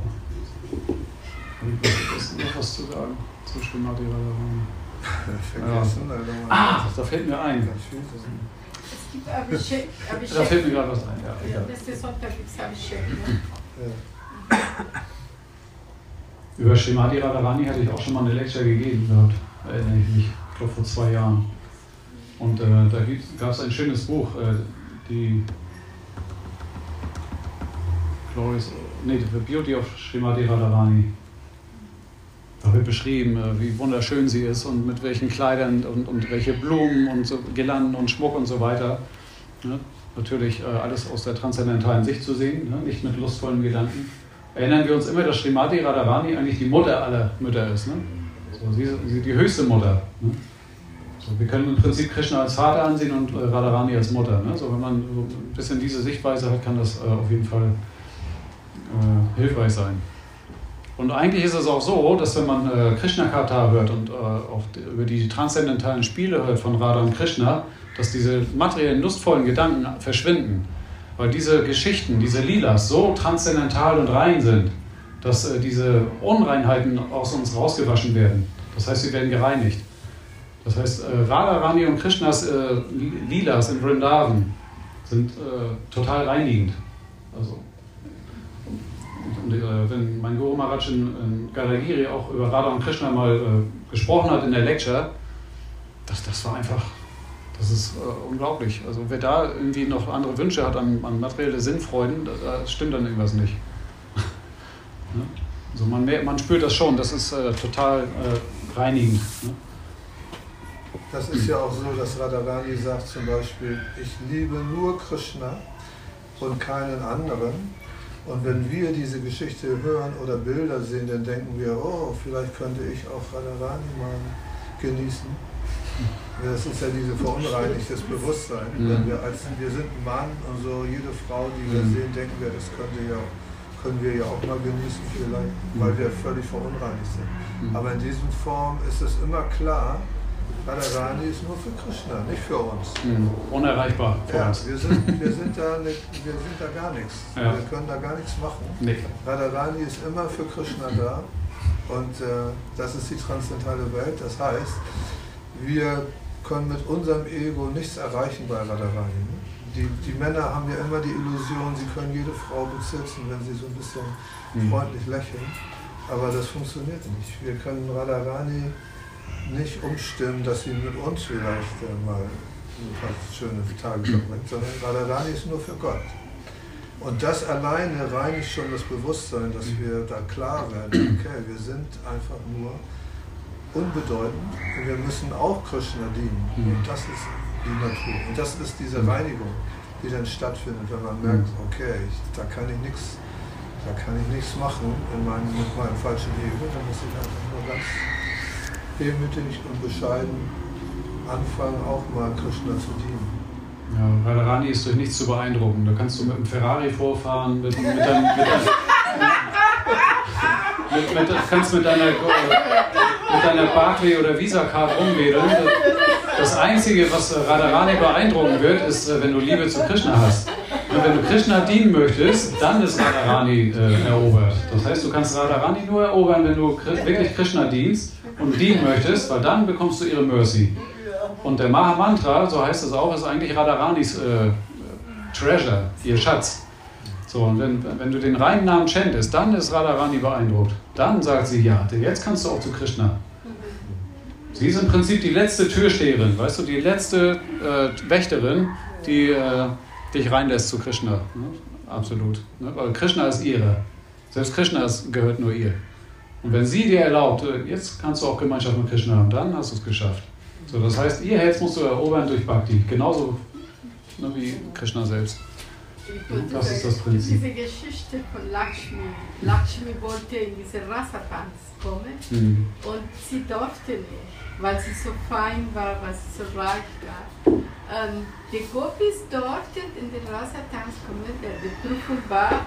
Ist noch was zu sagen zu Schwimmati Radharani? Vergessen, ja. also Ah, da fällt mir ein. Es gibt Abhishek. Abhishek. Da fällt mir gerade was ein. Ja, ja. Letzte Sonntag gibt es Abhishek. Ne? Ja. Über Srimati Radharani hatte ich auch schon mal eine Lecture gegeben gehabt, erinnere ich mich, ich glaube vor zwei Jahren. Und äh, da gab es ein schönes Buch, äh, die Glorious, nee, The Beauty of Srimati Radharani. Da wird beschrieben, äh, wie wunderschön sie ist und mit welchen Kleidern und, und welche Blumen und so, Girlanden und Schmuck und so weiter. Ne? Natürlich äh, alles aus der transzendentalen Sicht zu sehen, ne? nicht mit lustvollen Gedanken. erinnern wir uns immer, dass Srimati Radharani eigentlich die Mutter aller Mütter ist. Ne? So, sie ist die höchste Mutter. Ne? So, wir können im Prinzip Krishna als Vater ansehen und äh, Radharani als Mutter. Ne? So, wenn man so ein bisschen diese Sichtweise hat, kann das äh, auf jeden Fall äh, hilfreich sein. Und eigentlich ist es auch so, dass wenn man äh, Krishna Kata hört und äh, die, über die transzendentalen Spiele hört von Radha und Krishna, dass diese materiellen, lustvollen Gedanken verschwinden. Weil diese Geschichten, diese Lilas so transzendental und rein sind, dass äh, diese Unreinheiten aus uns rausgewaschen werden. Das heißt, sie werden gereinigt. Das heißt, äh, Radharani und Krishnas äh, Lilas in Vrindavan sind äh, total reinigend. Also, und, äh, wenn mein Guru Maharaj in, in Gadagiri auch über Radha und Krishna mal äh, gesprochen hat in der Lecture, das, das war einfach, das ist äh, unglaublich. Also wer da irgendwie noch andere Wünsche hat an, an materielle Sinnfreuden, da, da stimmt dann irgendwas nicht. ne? Also man, man spürt das schon, das ist äh, total äh, reinigend. Ne? Das ist ja auch so, dass Radharani sagt zum Beispiel, ich liebe nur Krishna und keinen anderen. Und wenn wir diese Geschichte hören oder Bilder sehen, dann denken wir, oh, vielleicht könnte ich auch Radharani mal genießen. Das ist ja diese verunreinigtes Bewusstsein. Wenn wir, als, wir sind ein Mann und so, jede Frau, die wir sehen, denken wir, das könnte ja, können wir ja auch mal genießen vielleicht, weil wir völlig verunreinigt sind. Aber in diesem Form ist es immer klar, Radharani ist nur für Krishna, nicht für uns. Mhm. Unerreichbar für ja, uns. Wir sind, wir, sind da nicht, wir sind da gar nichts. Ja. Wir können da gar nichts machen. Nee. Radharani ist immer für Krishna da. Und äh, das ist die transzendentale Welt. Das heißt, wir können mit unserem Ego nichts erreichen bei Radharani. Die, die Männer haben ja immer die Illusion, sie können jede Frau besitzen, wenn sie so ein bisschen mhm. freundlich lächeln. Aber das funktioniert nicht. Wir können Radharani nicht umstimmen, dass sie mit uns vielleicht äh, mal ein paar schöne Tage verbringt, sondern Radharani ist nur für Gott. Und das alleine reinigt schon das Bewusstsein, dass wir da klar werden, okay, wir sind einfach nur unbedeutend und wir müssen auch Krishna dienen. Mhm. Und das ist die Natur. Und das ist diese Reinigung, die dann stattfindet, wenn man merkt, mhm. okay, ich, da kann ich nichts, da kann ich nichts machen in meinem, mit meinem falschen Ego, dann muss ich einfach nur ganz demütig und bescheiden anfangen, auch mal Krishna zu dienen. Ja, Radharani ist durch nichts zu beeindrucken. Da kannst du mit einem Ferrari vorfahren, mit, mit, dein, mit, dein, mit, mit, kannst mit deiner, mit deiner Barclay oder Visa-Card rumwedeln. Das Einzige, was Radharani beeindrucken wird, ist, äh, wenn du Liebe zu Krishna hast. Und wenn du Krishna dienen möchtest, dann ist Radharani äh, erobert. Das heißt, du kannst Radharani nur erobern, wenn du wirklich Krishna dienst und dienen möchtest, weil dann bekommst du ihre Mercy. Und der Maha Mantra, so heißt es auch, ist eigentlich Radharanis äh, Treasure, ihr Schatz. So, und wenn, wenn du den reinen Namen chantest, dann ist Radharani beeindruckt. Dann sagt sie, ja, jetzt kannst du auch zu Krishna. Sie ist im Prinzip die letzte Türsteherin, weißt du, die letzte äh, Wächterin, die äh, dich reinlässt zu Krishna. Ne? Absolut. Ne? Weil Krishna ist ihre. Selbst Krishna ist, gehört nur ihr. Und wenn sie dir erlaubt, äh, jetzt kannst du auch Gemeinschaft mit Krishna haben, dann hast du es geschafft. So, das heißt, ihr Herz musst du erobern durch Bhakti, genauso ne, wie Krishna selbst. Das ist das Prinzip. Diese Geschichte von Lakshmi. Lakshmi wollte in diese Rasatanz kommen mhm. und sie durfte nicht, weil sie so fein war, weil sie so reich war. Ähm, die Gopis durften in den Rasatanz kommen, der Betrug war,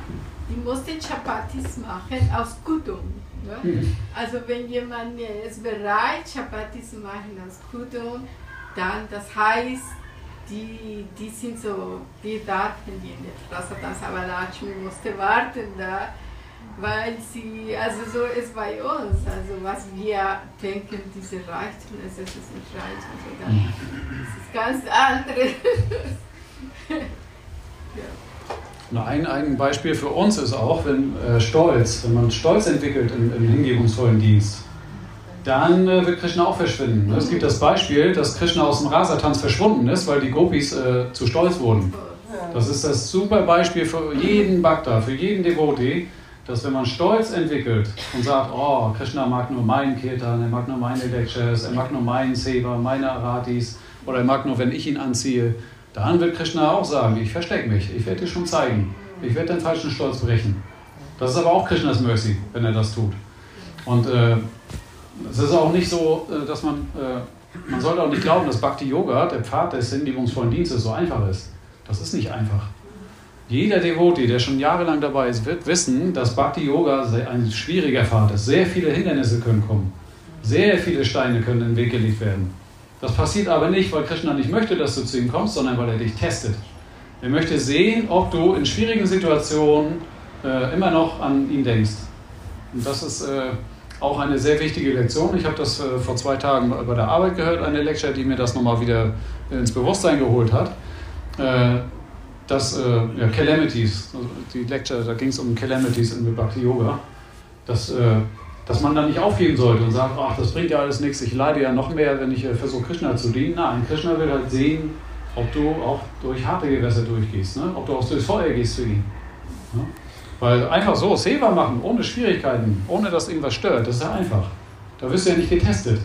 die mussten Chapatis machen aus Kudum. Ne? Mhm. Also wenn jemand ist bereit, Chapati zu machen aus Kudum, dann das heißt, die, die sind so, die warten die nicht. Also das aber Lakshmi musste warten da, weil sie, also so ist bei uns, also was wir denken, diese Reichtum, es ist nicht Reichtum, sondern es ist ganz anderes. ja. Ein, ein Beispiel für uns ist auch, wenn äh, Stolz, wenn man Stolz entwickelt im, im hingebungsvollen Dienst, dann äh, wird Krishna auch verschwinden. Es gibt das Beispiel, dass Krishna aus dem Rasatanz verschwunden ist, weil die Gopis äh, zu stolz wurden. Das ist das super Beispiel für jeden Bhakta, für jeden Devotee, dass wenn man Stolz entwickelt und sagt, oh, Krishna mag nur meinen Kirtan, er mag nur meine Lectures, er mag nur meinen Seva, meine Aratis, oder er mag nur, wenn ich ihn anziehe, dann wird Krishna auch sagen, ich verstecke mich, ich werde dir schon zeigen. Ich werde deinen falschen Stolz brechen. Das ist aber auch Krishnas Mercy, wenn er das tut. Und äh, es ist auch nicht so, äh, dass man, äh, man sollte auch nicht glauben, dass Bhakti Yoga, der Pfad des hingebungsvollen Dienstes, so einfach ist. Das ist nicht einfach. Jeder Devotee, der schon jahrelang dabei ist, wird wissen, dass Bhakti Yoga ein schwieriger Pfad ist. Sehr viele Hindernisse können kommen. Sehr viele Steine können in den Weg gelegt werden. Das passiert aber nicht, weil Krishna nicht möchte, dass du zu ihm kommst, sondern weil er dich testet. Er möchte sehen, ob du in schwierigen Situationen äh, immer noch an ihn denkst. Und das ist äh, auch eine sehr wichtige Lektion. Ich habe das äh, vor zwei Tagen bei der Arbeit gehört, eine Lecture, die mir das nochmal wieder ins Bewusstsein geholt hat. Äh, dass äh, ja, Calamities, die Lecture, da ging es um Calamities in Bhakti Yoga, dass, äh, dass man da nicht aufgeben sollte und sagt, ach, das bringt ja alles nichts, ich leide ja noch mehr, wenn ich versuche, Krishna zu dienen. Nein, Krishna will halt sehen, ob du auch durch harte Gewässer durchgehst, ne? ob du auch durchs Feuer gehst für ihn. Ne? Weil einfach so Seva machen, ohne Schwierigkeiten, ohne dass irgendwas stört, das ist ja einfach. Da wirst du ja nicht getestet.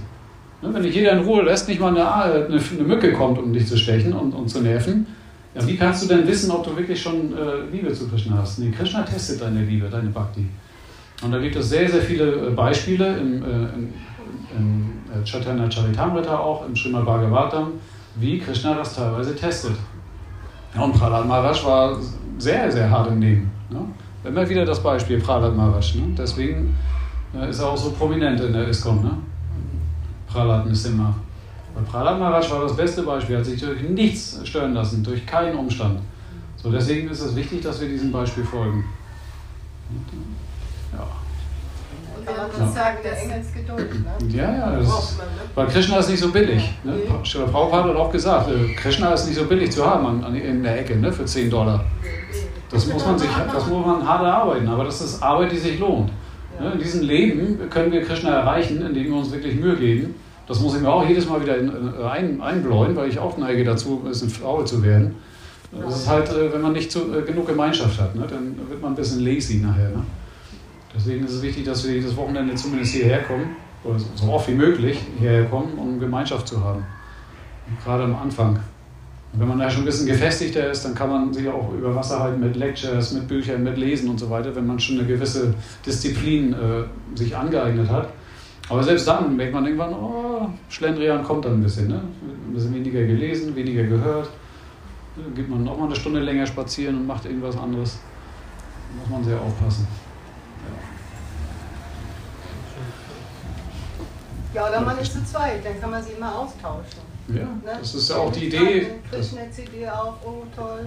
Ne? Wenn dich jeder in Ruhe lässt, nicht mal eine, eine, eine Mücke kommt, um dich zu stechen und, und zu nerven, ja, wie kannst du denn wissen, ob du wirklich schon äh, Liebe zu Krishna hast? Nee, Krishna testet deine Liebe, deine Bhakti. Und da gibt es sehr, sehr viele äh, Beispiele im, äh, im, im äh, Chaitanya Charitamrita auch, im Srimad Bhagavatam, wie Krishna das teilweise testet. Ja, und Prahlad Maharaj war sehr, sehr hart im Leben. Ne? Immer wieder das Beispiel Prahlad Maharaj. Ne? Deswegen äh, ist er auch so prominent in der ISKCON. Ne? Prahlad Nisimha. Bei Prahlad Maharaj war das beste Beispiel, er hat sich durch nichts stören lassen, durch keinen Umstand. So, deswegen ist es wichtig, dass wir diesem Beispiel folgen. Ja. Und wir haben ja. sagen, der Engelsgeduld. Ne? Ja, ja, das ist, weil Krishna ist nicht so billig. Ne? Nee. Prabhupada hat auch gesagt, äh, Krishna ist nicht so billig zu haben an, an, in der Ecke ne, für 10 Dollar. Das muss man sich, das muss man hart erarbeiten, aber das ist Arbeit, die sich lohnt. Ne? In diesem Leben können wir Krishna erreichen, indem wir uns wirklich Mühe geben das muss ich mir auch jedes Mal wieder ein, einbläuen, weil ich auch neige dazu, ein bisschen faul zu werden. Das ist halt, äh, wenn man nicht zu, äh, genug Gemeinschaft hat, ne, dann wird man ein bisschen lazy nachher. Ne? Deswegen ist es wichtig, dass wir jedes Wochenende zumindest hierher kommen, oder so oft wie möglich hierher kommen, um Gemeinschaft zu haben. Und gerade am Anfang. Und wenn man da schon ein bisschen gefestigter ist, dann kann man sich auch über Wasser halten mit Lectures, mit Büchern, mit Lesen und so weiter, wenn man schon eine gewisse Disziplin äh, sich angeeignet hat. Aber selbst dann merkt man irgendwann, oh, Schlendrian kommt dann ein bisschen. Ne? Ein bisschen weniger gelesen, weniger gehört. Dann geht man noch mal eine Stunde länger spazieren und macht irgendwas anderes. Da muss man sehr aufpassen. Ja, ja oder man ist zu zweit, dann kann man sich immer austauschen. Ja, ne? das ist ja auch die Idee. Krishna-CD auch, oh toll.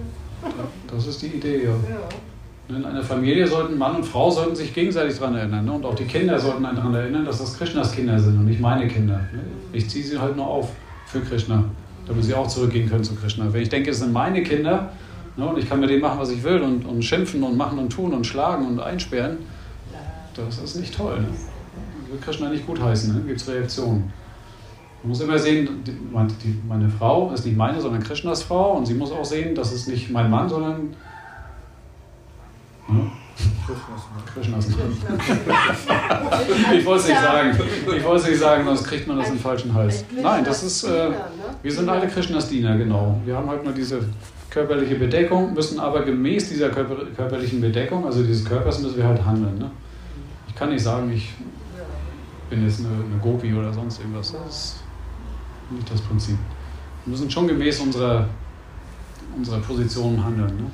Das ist die Idee, ja. ja. In einer Familie sollten Mann und Frau sollten sich gegenseitig daran erinnern. Ne? Und auch die Kinder sollten daran erinnern, dass das Krishnas Kinder sind und nicht meine Kinder. Ne? Ich ziehe sie halt nur auf für Krishna, damit sie auch zurückgehen können zu Krishna. Wenn ich denke, es sind meine Kinder ne, und ich kann mit denen machen, was ich will und, und schimpfen und machen und tun und schlagen und einsperren, das ist nicht toll. Ne? Wird Krishna nicht gutheißen, ne? gibt es Reaktionen. Man muss immer sehen, die, meine Frau ist nicht meine, sondern Krishnas Frau und sie muss auch sehen, das ist nicht mein Mann, sondern hm? Krishnas ich wollte es nicht sagen. Ich wollte es nicht sagen, sonst kriegt man das in den falschen Hals. Nein, das ist. Äh, wir sind alle Krishnas Diener, genau. Wir haben halt nur diese körperliche Bedeckung, müssen aber gemäß dieser körper körperlichen Bedeckung, also dieses Körpers, müssen wir halt handeln. Ne? Ich kann nicht sagen, ich bin jetzt eine, eine Gopi oder sonst irgendwas. Das ist nicht das Prinzip. Wir müssen schon gemäß unserer, unserer Position handeln. Ne?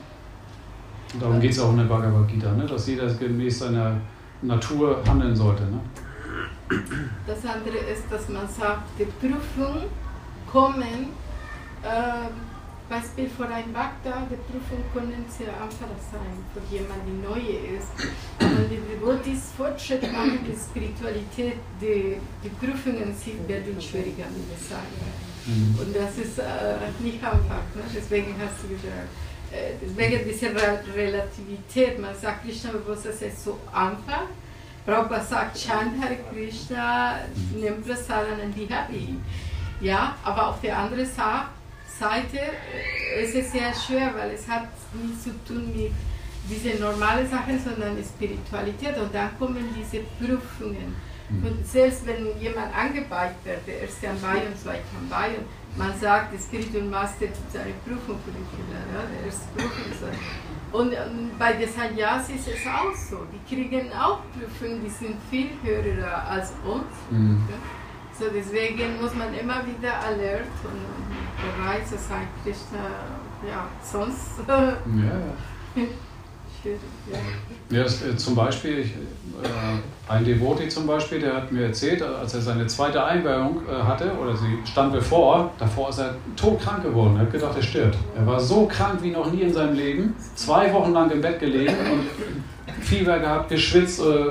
Und darum geht es auch in der Bhagavad Gita, ne? dass jeder gemäß seiner Natur handeln sollte. Ne? Das andere ist, dass man sagt, die Prüfung kommen, äh, Beispiel vor ein Bhakta, die Prüfung können sehr einfach sein für jemanden, der neu ist. Aber die Devotees Fortschritt machen, die Spiritualität, die, die Prüfungen sind, werden schwieriger, würde ich sagen. Mhm. Und das ist äh, nicht einfach. Ne? Deswegen hast du gesagt, deswegen diese Relativität, man sagt Krishna Bewusstsein ist so einfach. Prabhupada sagt Chandhar Krishna, nimm Prasadanandi Hari. Ja, aber auf der anderen Seite ist es sehr schwer, weil es hat nichts zu tun mit diese normalen Sachen, sondern Spiritualität und dann kommen diese Prüfungen. Und selbst wenn jemand angebeigt wird, der erste am und zweite am Bein, man sagt, der Spiritual Master gibt eine Prüfung für die Schüler. Ja? Prüfung ist und ähm, bei den Sannyasis ist es auch so. Die kriegen auch Prüfungen, die sind viel höher als uns. Mhm. Ja? So deswegen muss man immer wieder alert und bereit sein, Krishna, ja, sonst. ja. Ja, das, äh, zum Beispiel, ich, äh, ein Devoti zum Beispiel, der hat mir erzählt, als er seine zweite Einweihung äh, hatte, oder sie stand bevor, davor ist er todkrank geworden. Er hat gedacht, er stirbt. Er war so krank wie noch nie in seinem Leben, zwei Wochen lang im Bett gelegen und Fieber gehabt, geschwitzt, äh,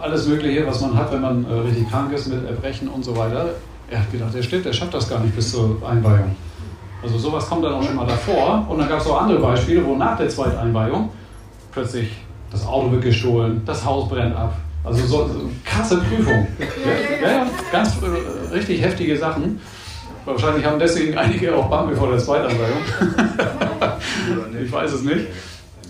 alles Mögliche, was man hat, wenn man äh, richtig krank ist, mit Erbrechen und so weiter. Er hat gedacht, er stirbt, er schafft das gar nicht bis zur Einweihung. Also sowas kommt dann auch schon mal davor. Und dann gab es auch andere Beispiele, wo nach der zweiten Einweihung plötzlich das Auto wird gestohlen, das Haus brennt ab. Also so, so krasse Prüfung. Ja, ja, ganz äh, richtig heftige Sachen. Wahrscheinlich haben deswegen einige auch Bange vor der Zweitanweihung. ich weiß es nicht.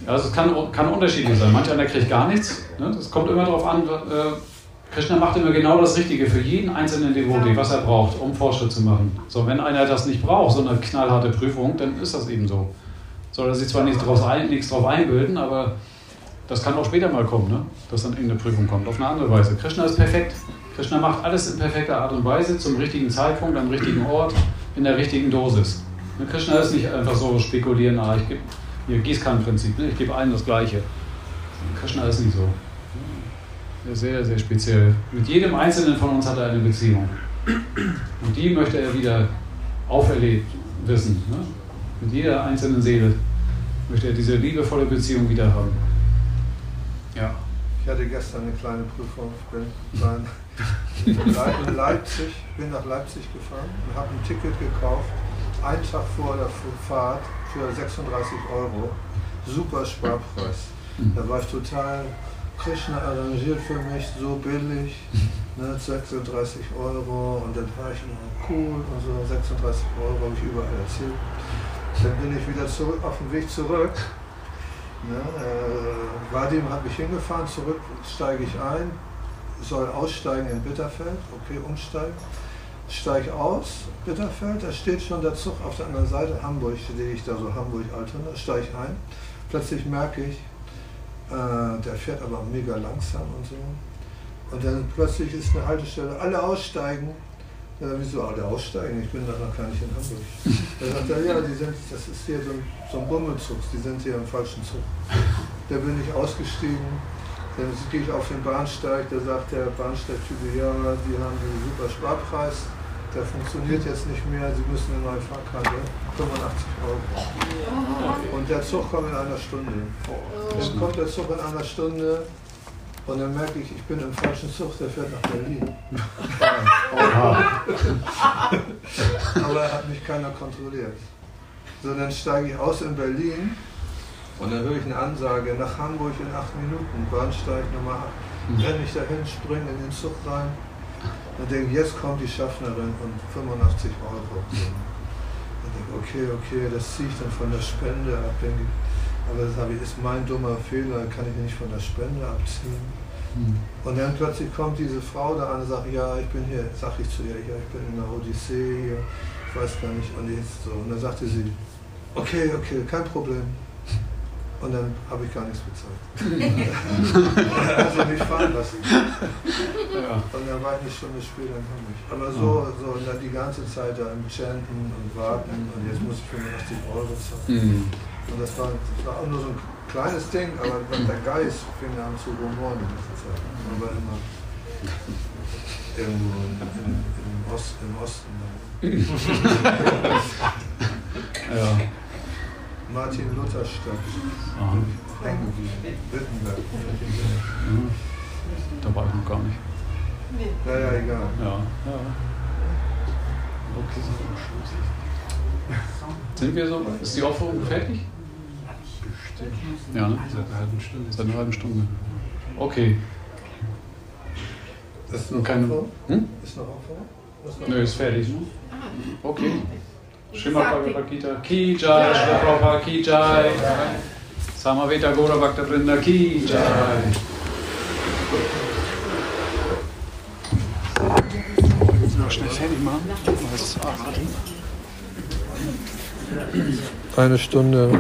Also es kann, kann unterschiedlich sein. Manch einer kriegt gar nichts. Ne? Das kommt immer darauf an, äh, Krishna macht immer genau das Richtige für jeden einzelnen Devotee, was er braucht, um Fortschritt zu machen. So, wenn einer das nicht braucht, so eine knallharte Prüfung, dann ist das eben so. Soll er sich zwar nichts drauf, ein, nichts drauf einbilden, aber das kann auch später mal kommen, ne? dass dann irgendeine Prüfung kommt, auf eine andere Weise. Krishna ist perfekt. Krishna macht alles in perfekter Art und Weise, zum richtigen Zeitpunkt, am richtigen Ort, in der richtigen Dosis. Ne, Krishna ist nicht einfach so spekulieren, ah, ich gebe hier Gießkannenprinzip, ne? ich gebe allen das Gleiche. Krishna ist nicht so. Sehr, sehr speziell. Mit jedem Einzelnen von uns hat er eine Beziehung. Und die möchte er wieder auferlebt wissen. Ne? Mit jeder einzelnen Seele möchte er diese liebevolle Beziehung wieder haben. Ja. Ich hatte gestern eine kleine Prüfung. Ich bin in Leipzig, bin nach Leipzig gefahren und habe ein Ticket gekauft, einen Tag vor der Fahrt für 36 Euro. Super Sparpreis. Mhm. Da war ich total Krishna arrangiert für mich so billig, ne, 36 Euro und dann war ich immer cool und so 36 Euro habe ich überall erzählt. Dann bin ich wieder zurück, auf dem Weg zurück. Ne, äh, Vadim hat mich hingefahren, zurück steige ich ein, soll aussteigen in Bitterfeld, okay, umsteigen. Steige aus, Bitterfeld, da steht schon der Zug auf der anderen Seite, Hamburg, stehe ich da so, Hamburg-Altona, steige ich ein. Plötzlich merke ich, äh, der fährt aber mega langsam und so. Und dann plötzlich ist eine Haltestelle, alle aussteigen. Ja, wieso alle aussteigen? Ich bin da noch gar nicht in Hamburg. Da sagt er, ja, die sind, das ist hier so ein, so ein Bummelzug, die sind hier im falschen Zug. Da bin ich ausgestiegen, dann gehe ich auf den Bahnsteig, da sagt der Bahnsteigtyp, ja, die haben einen super Sparpreis der funktioniert jetzt nicht mehr, Sie müssen eine neue Fahrkarte, 85 Euro. Und der Zug kommt in einer Stunde. Dann kommt der Zug in einer Stunde und dann merke ich, ich bin im falschen Zug, der fährt nach Berlin. Aber er hat mich keiner kontrolliert. So, dann steige ich aus in Berlin und dann höre ich eine Ansage, nach Hamburg in acht Minuten, Bahnsteig Nummer 8. Renne ich dahin, springe in den Zug rein und denke, jetzt kommt die Schaffnerin und 85 Euro. Und denke, okay, okay, das ziehe ich dann von der Spende ab. Denke, aber das ist mein dummer Fehler, kann ich nicht von der Spende abziehen. Hm. Und dann plötzlich kommt diese Frau da an und sagt, ja, ich bin hier, sag ich zu ihr, ja, ich bin in der Odyssee, hier, ich weiß gar nicht, und jetzt so. Und dann sagte sie, okay, okay, kein Problem. Und dann habe ich gar nichts bezahlt. also mich fahren lassen. Ja. Und dann war ich eine Stunde später in Hamburg. Aber so, so die ganze Zeit da im Chanten und Warten und jetzt muss ich 85 Euro zahlen. Mhm. Und das war, das war auch nur so ein kleines Ding, aber der Geist fing an zu rumoren in dieser Zeit. Man war immer irgendwo in, in, im, Ost, im Osten. ja. Martin Luther Stadt. Wittenberg. Mhm. Da war ich noch gar nicht. Nee. Ja, ja, egal. Ja, ja. Okay. Sind wir so? Ist die Aufführung fertig? Ja, ne? Seit einer halben Stunde. Seit einer halben Stunde. Okay. Ist noch keine. Hm? Ist noch Aufführung? Nö, ist fertig. Okay. Srimad Bhagavad Gita Ki Jai, Shri Prabhupada Ki Jai, Samaveta Gora Bhakta Vrinda Ki Jai. mal schnell fertig machen. Eine Stunde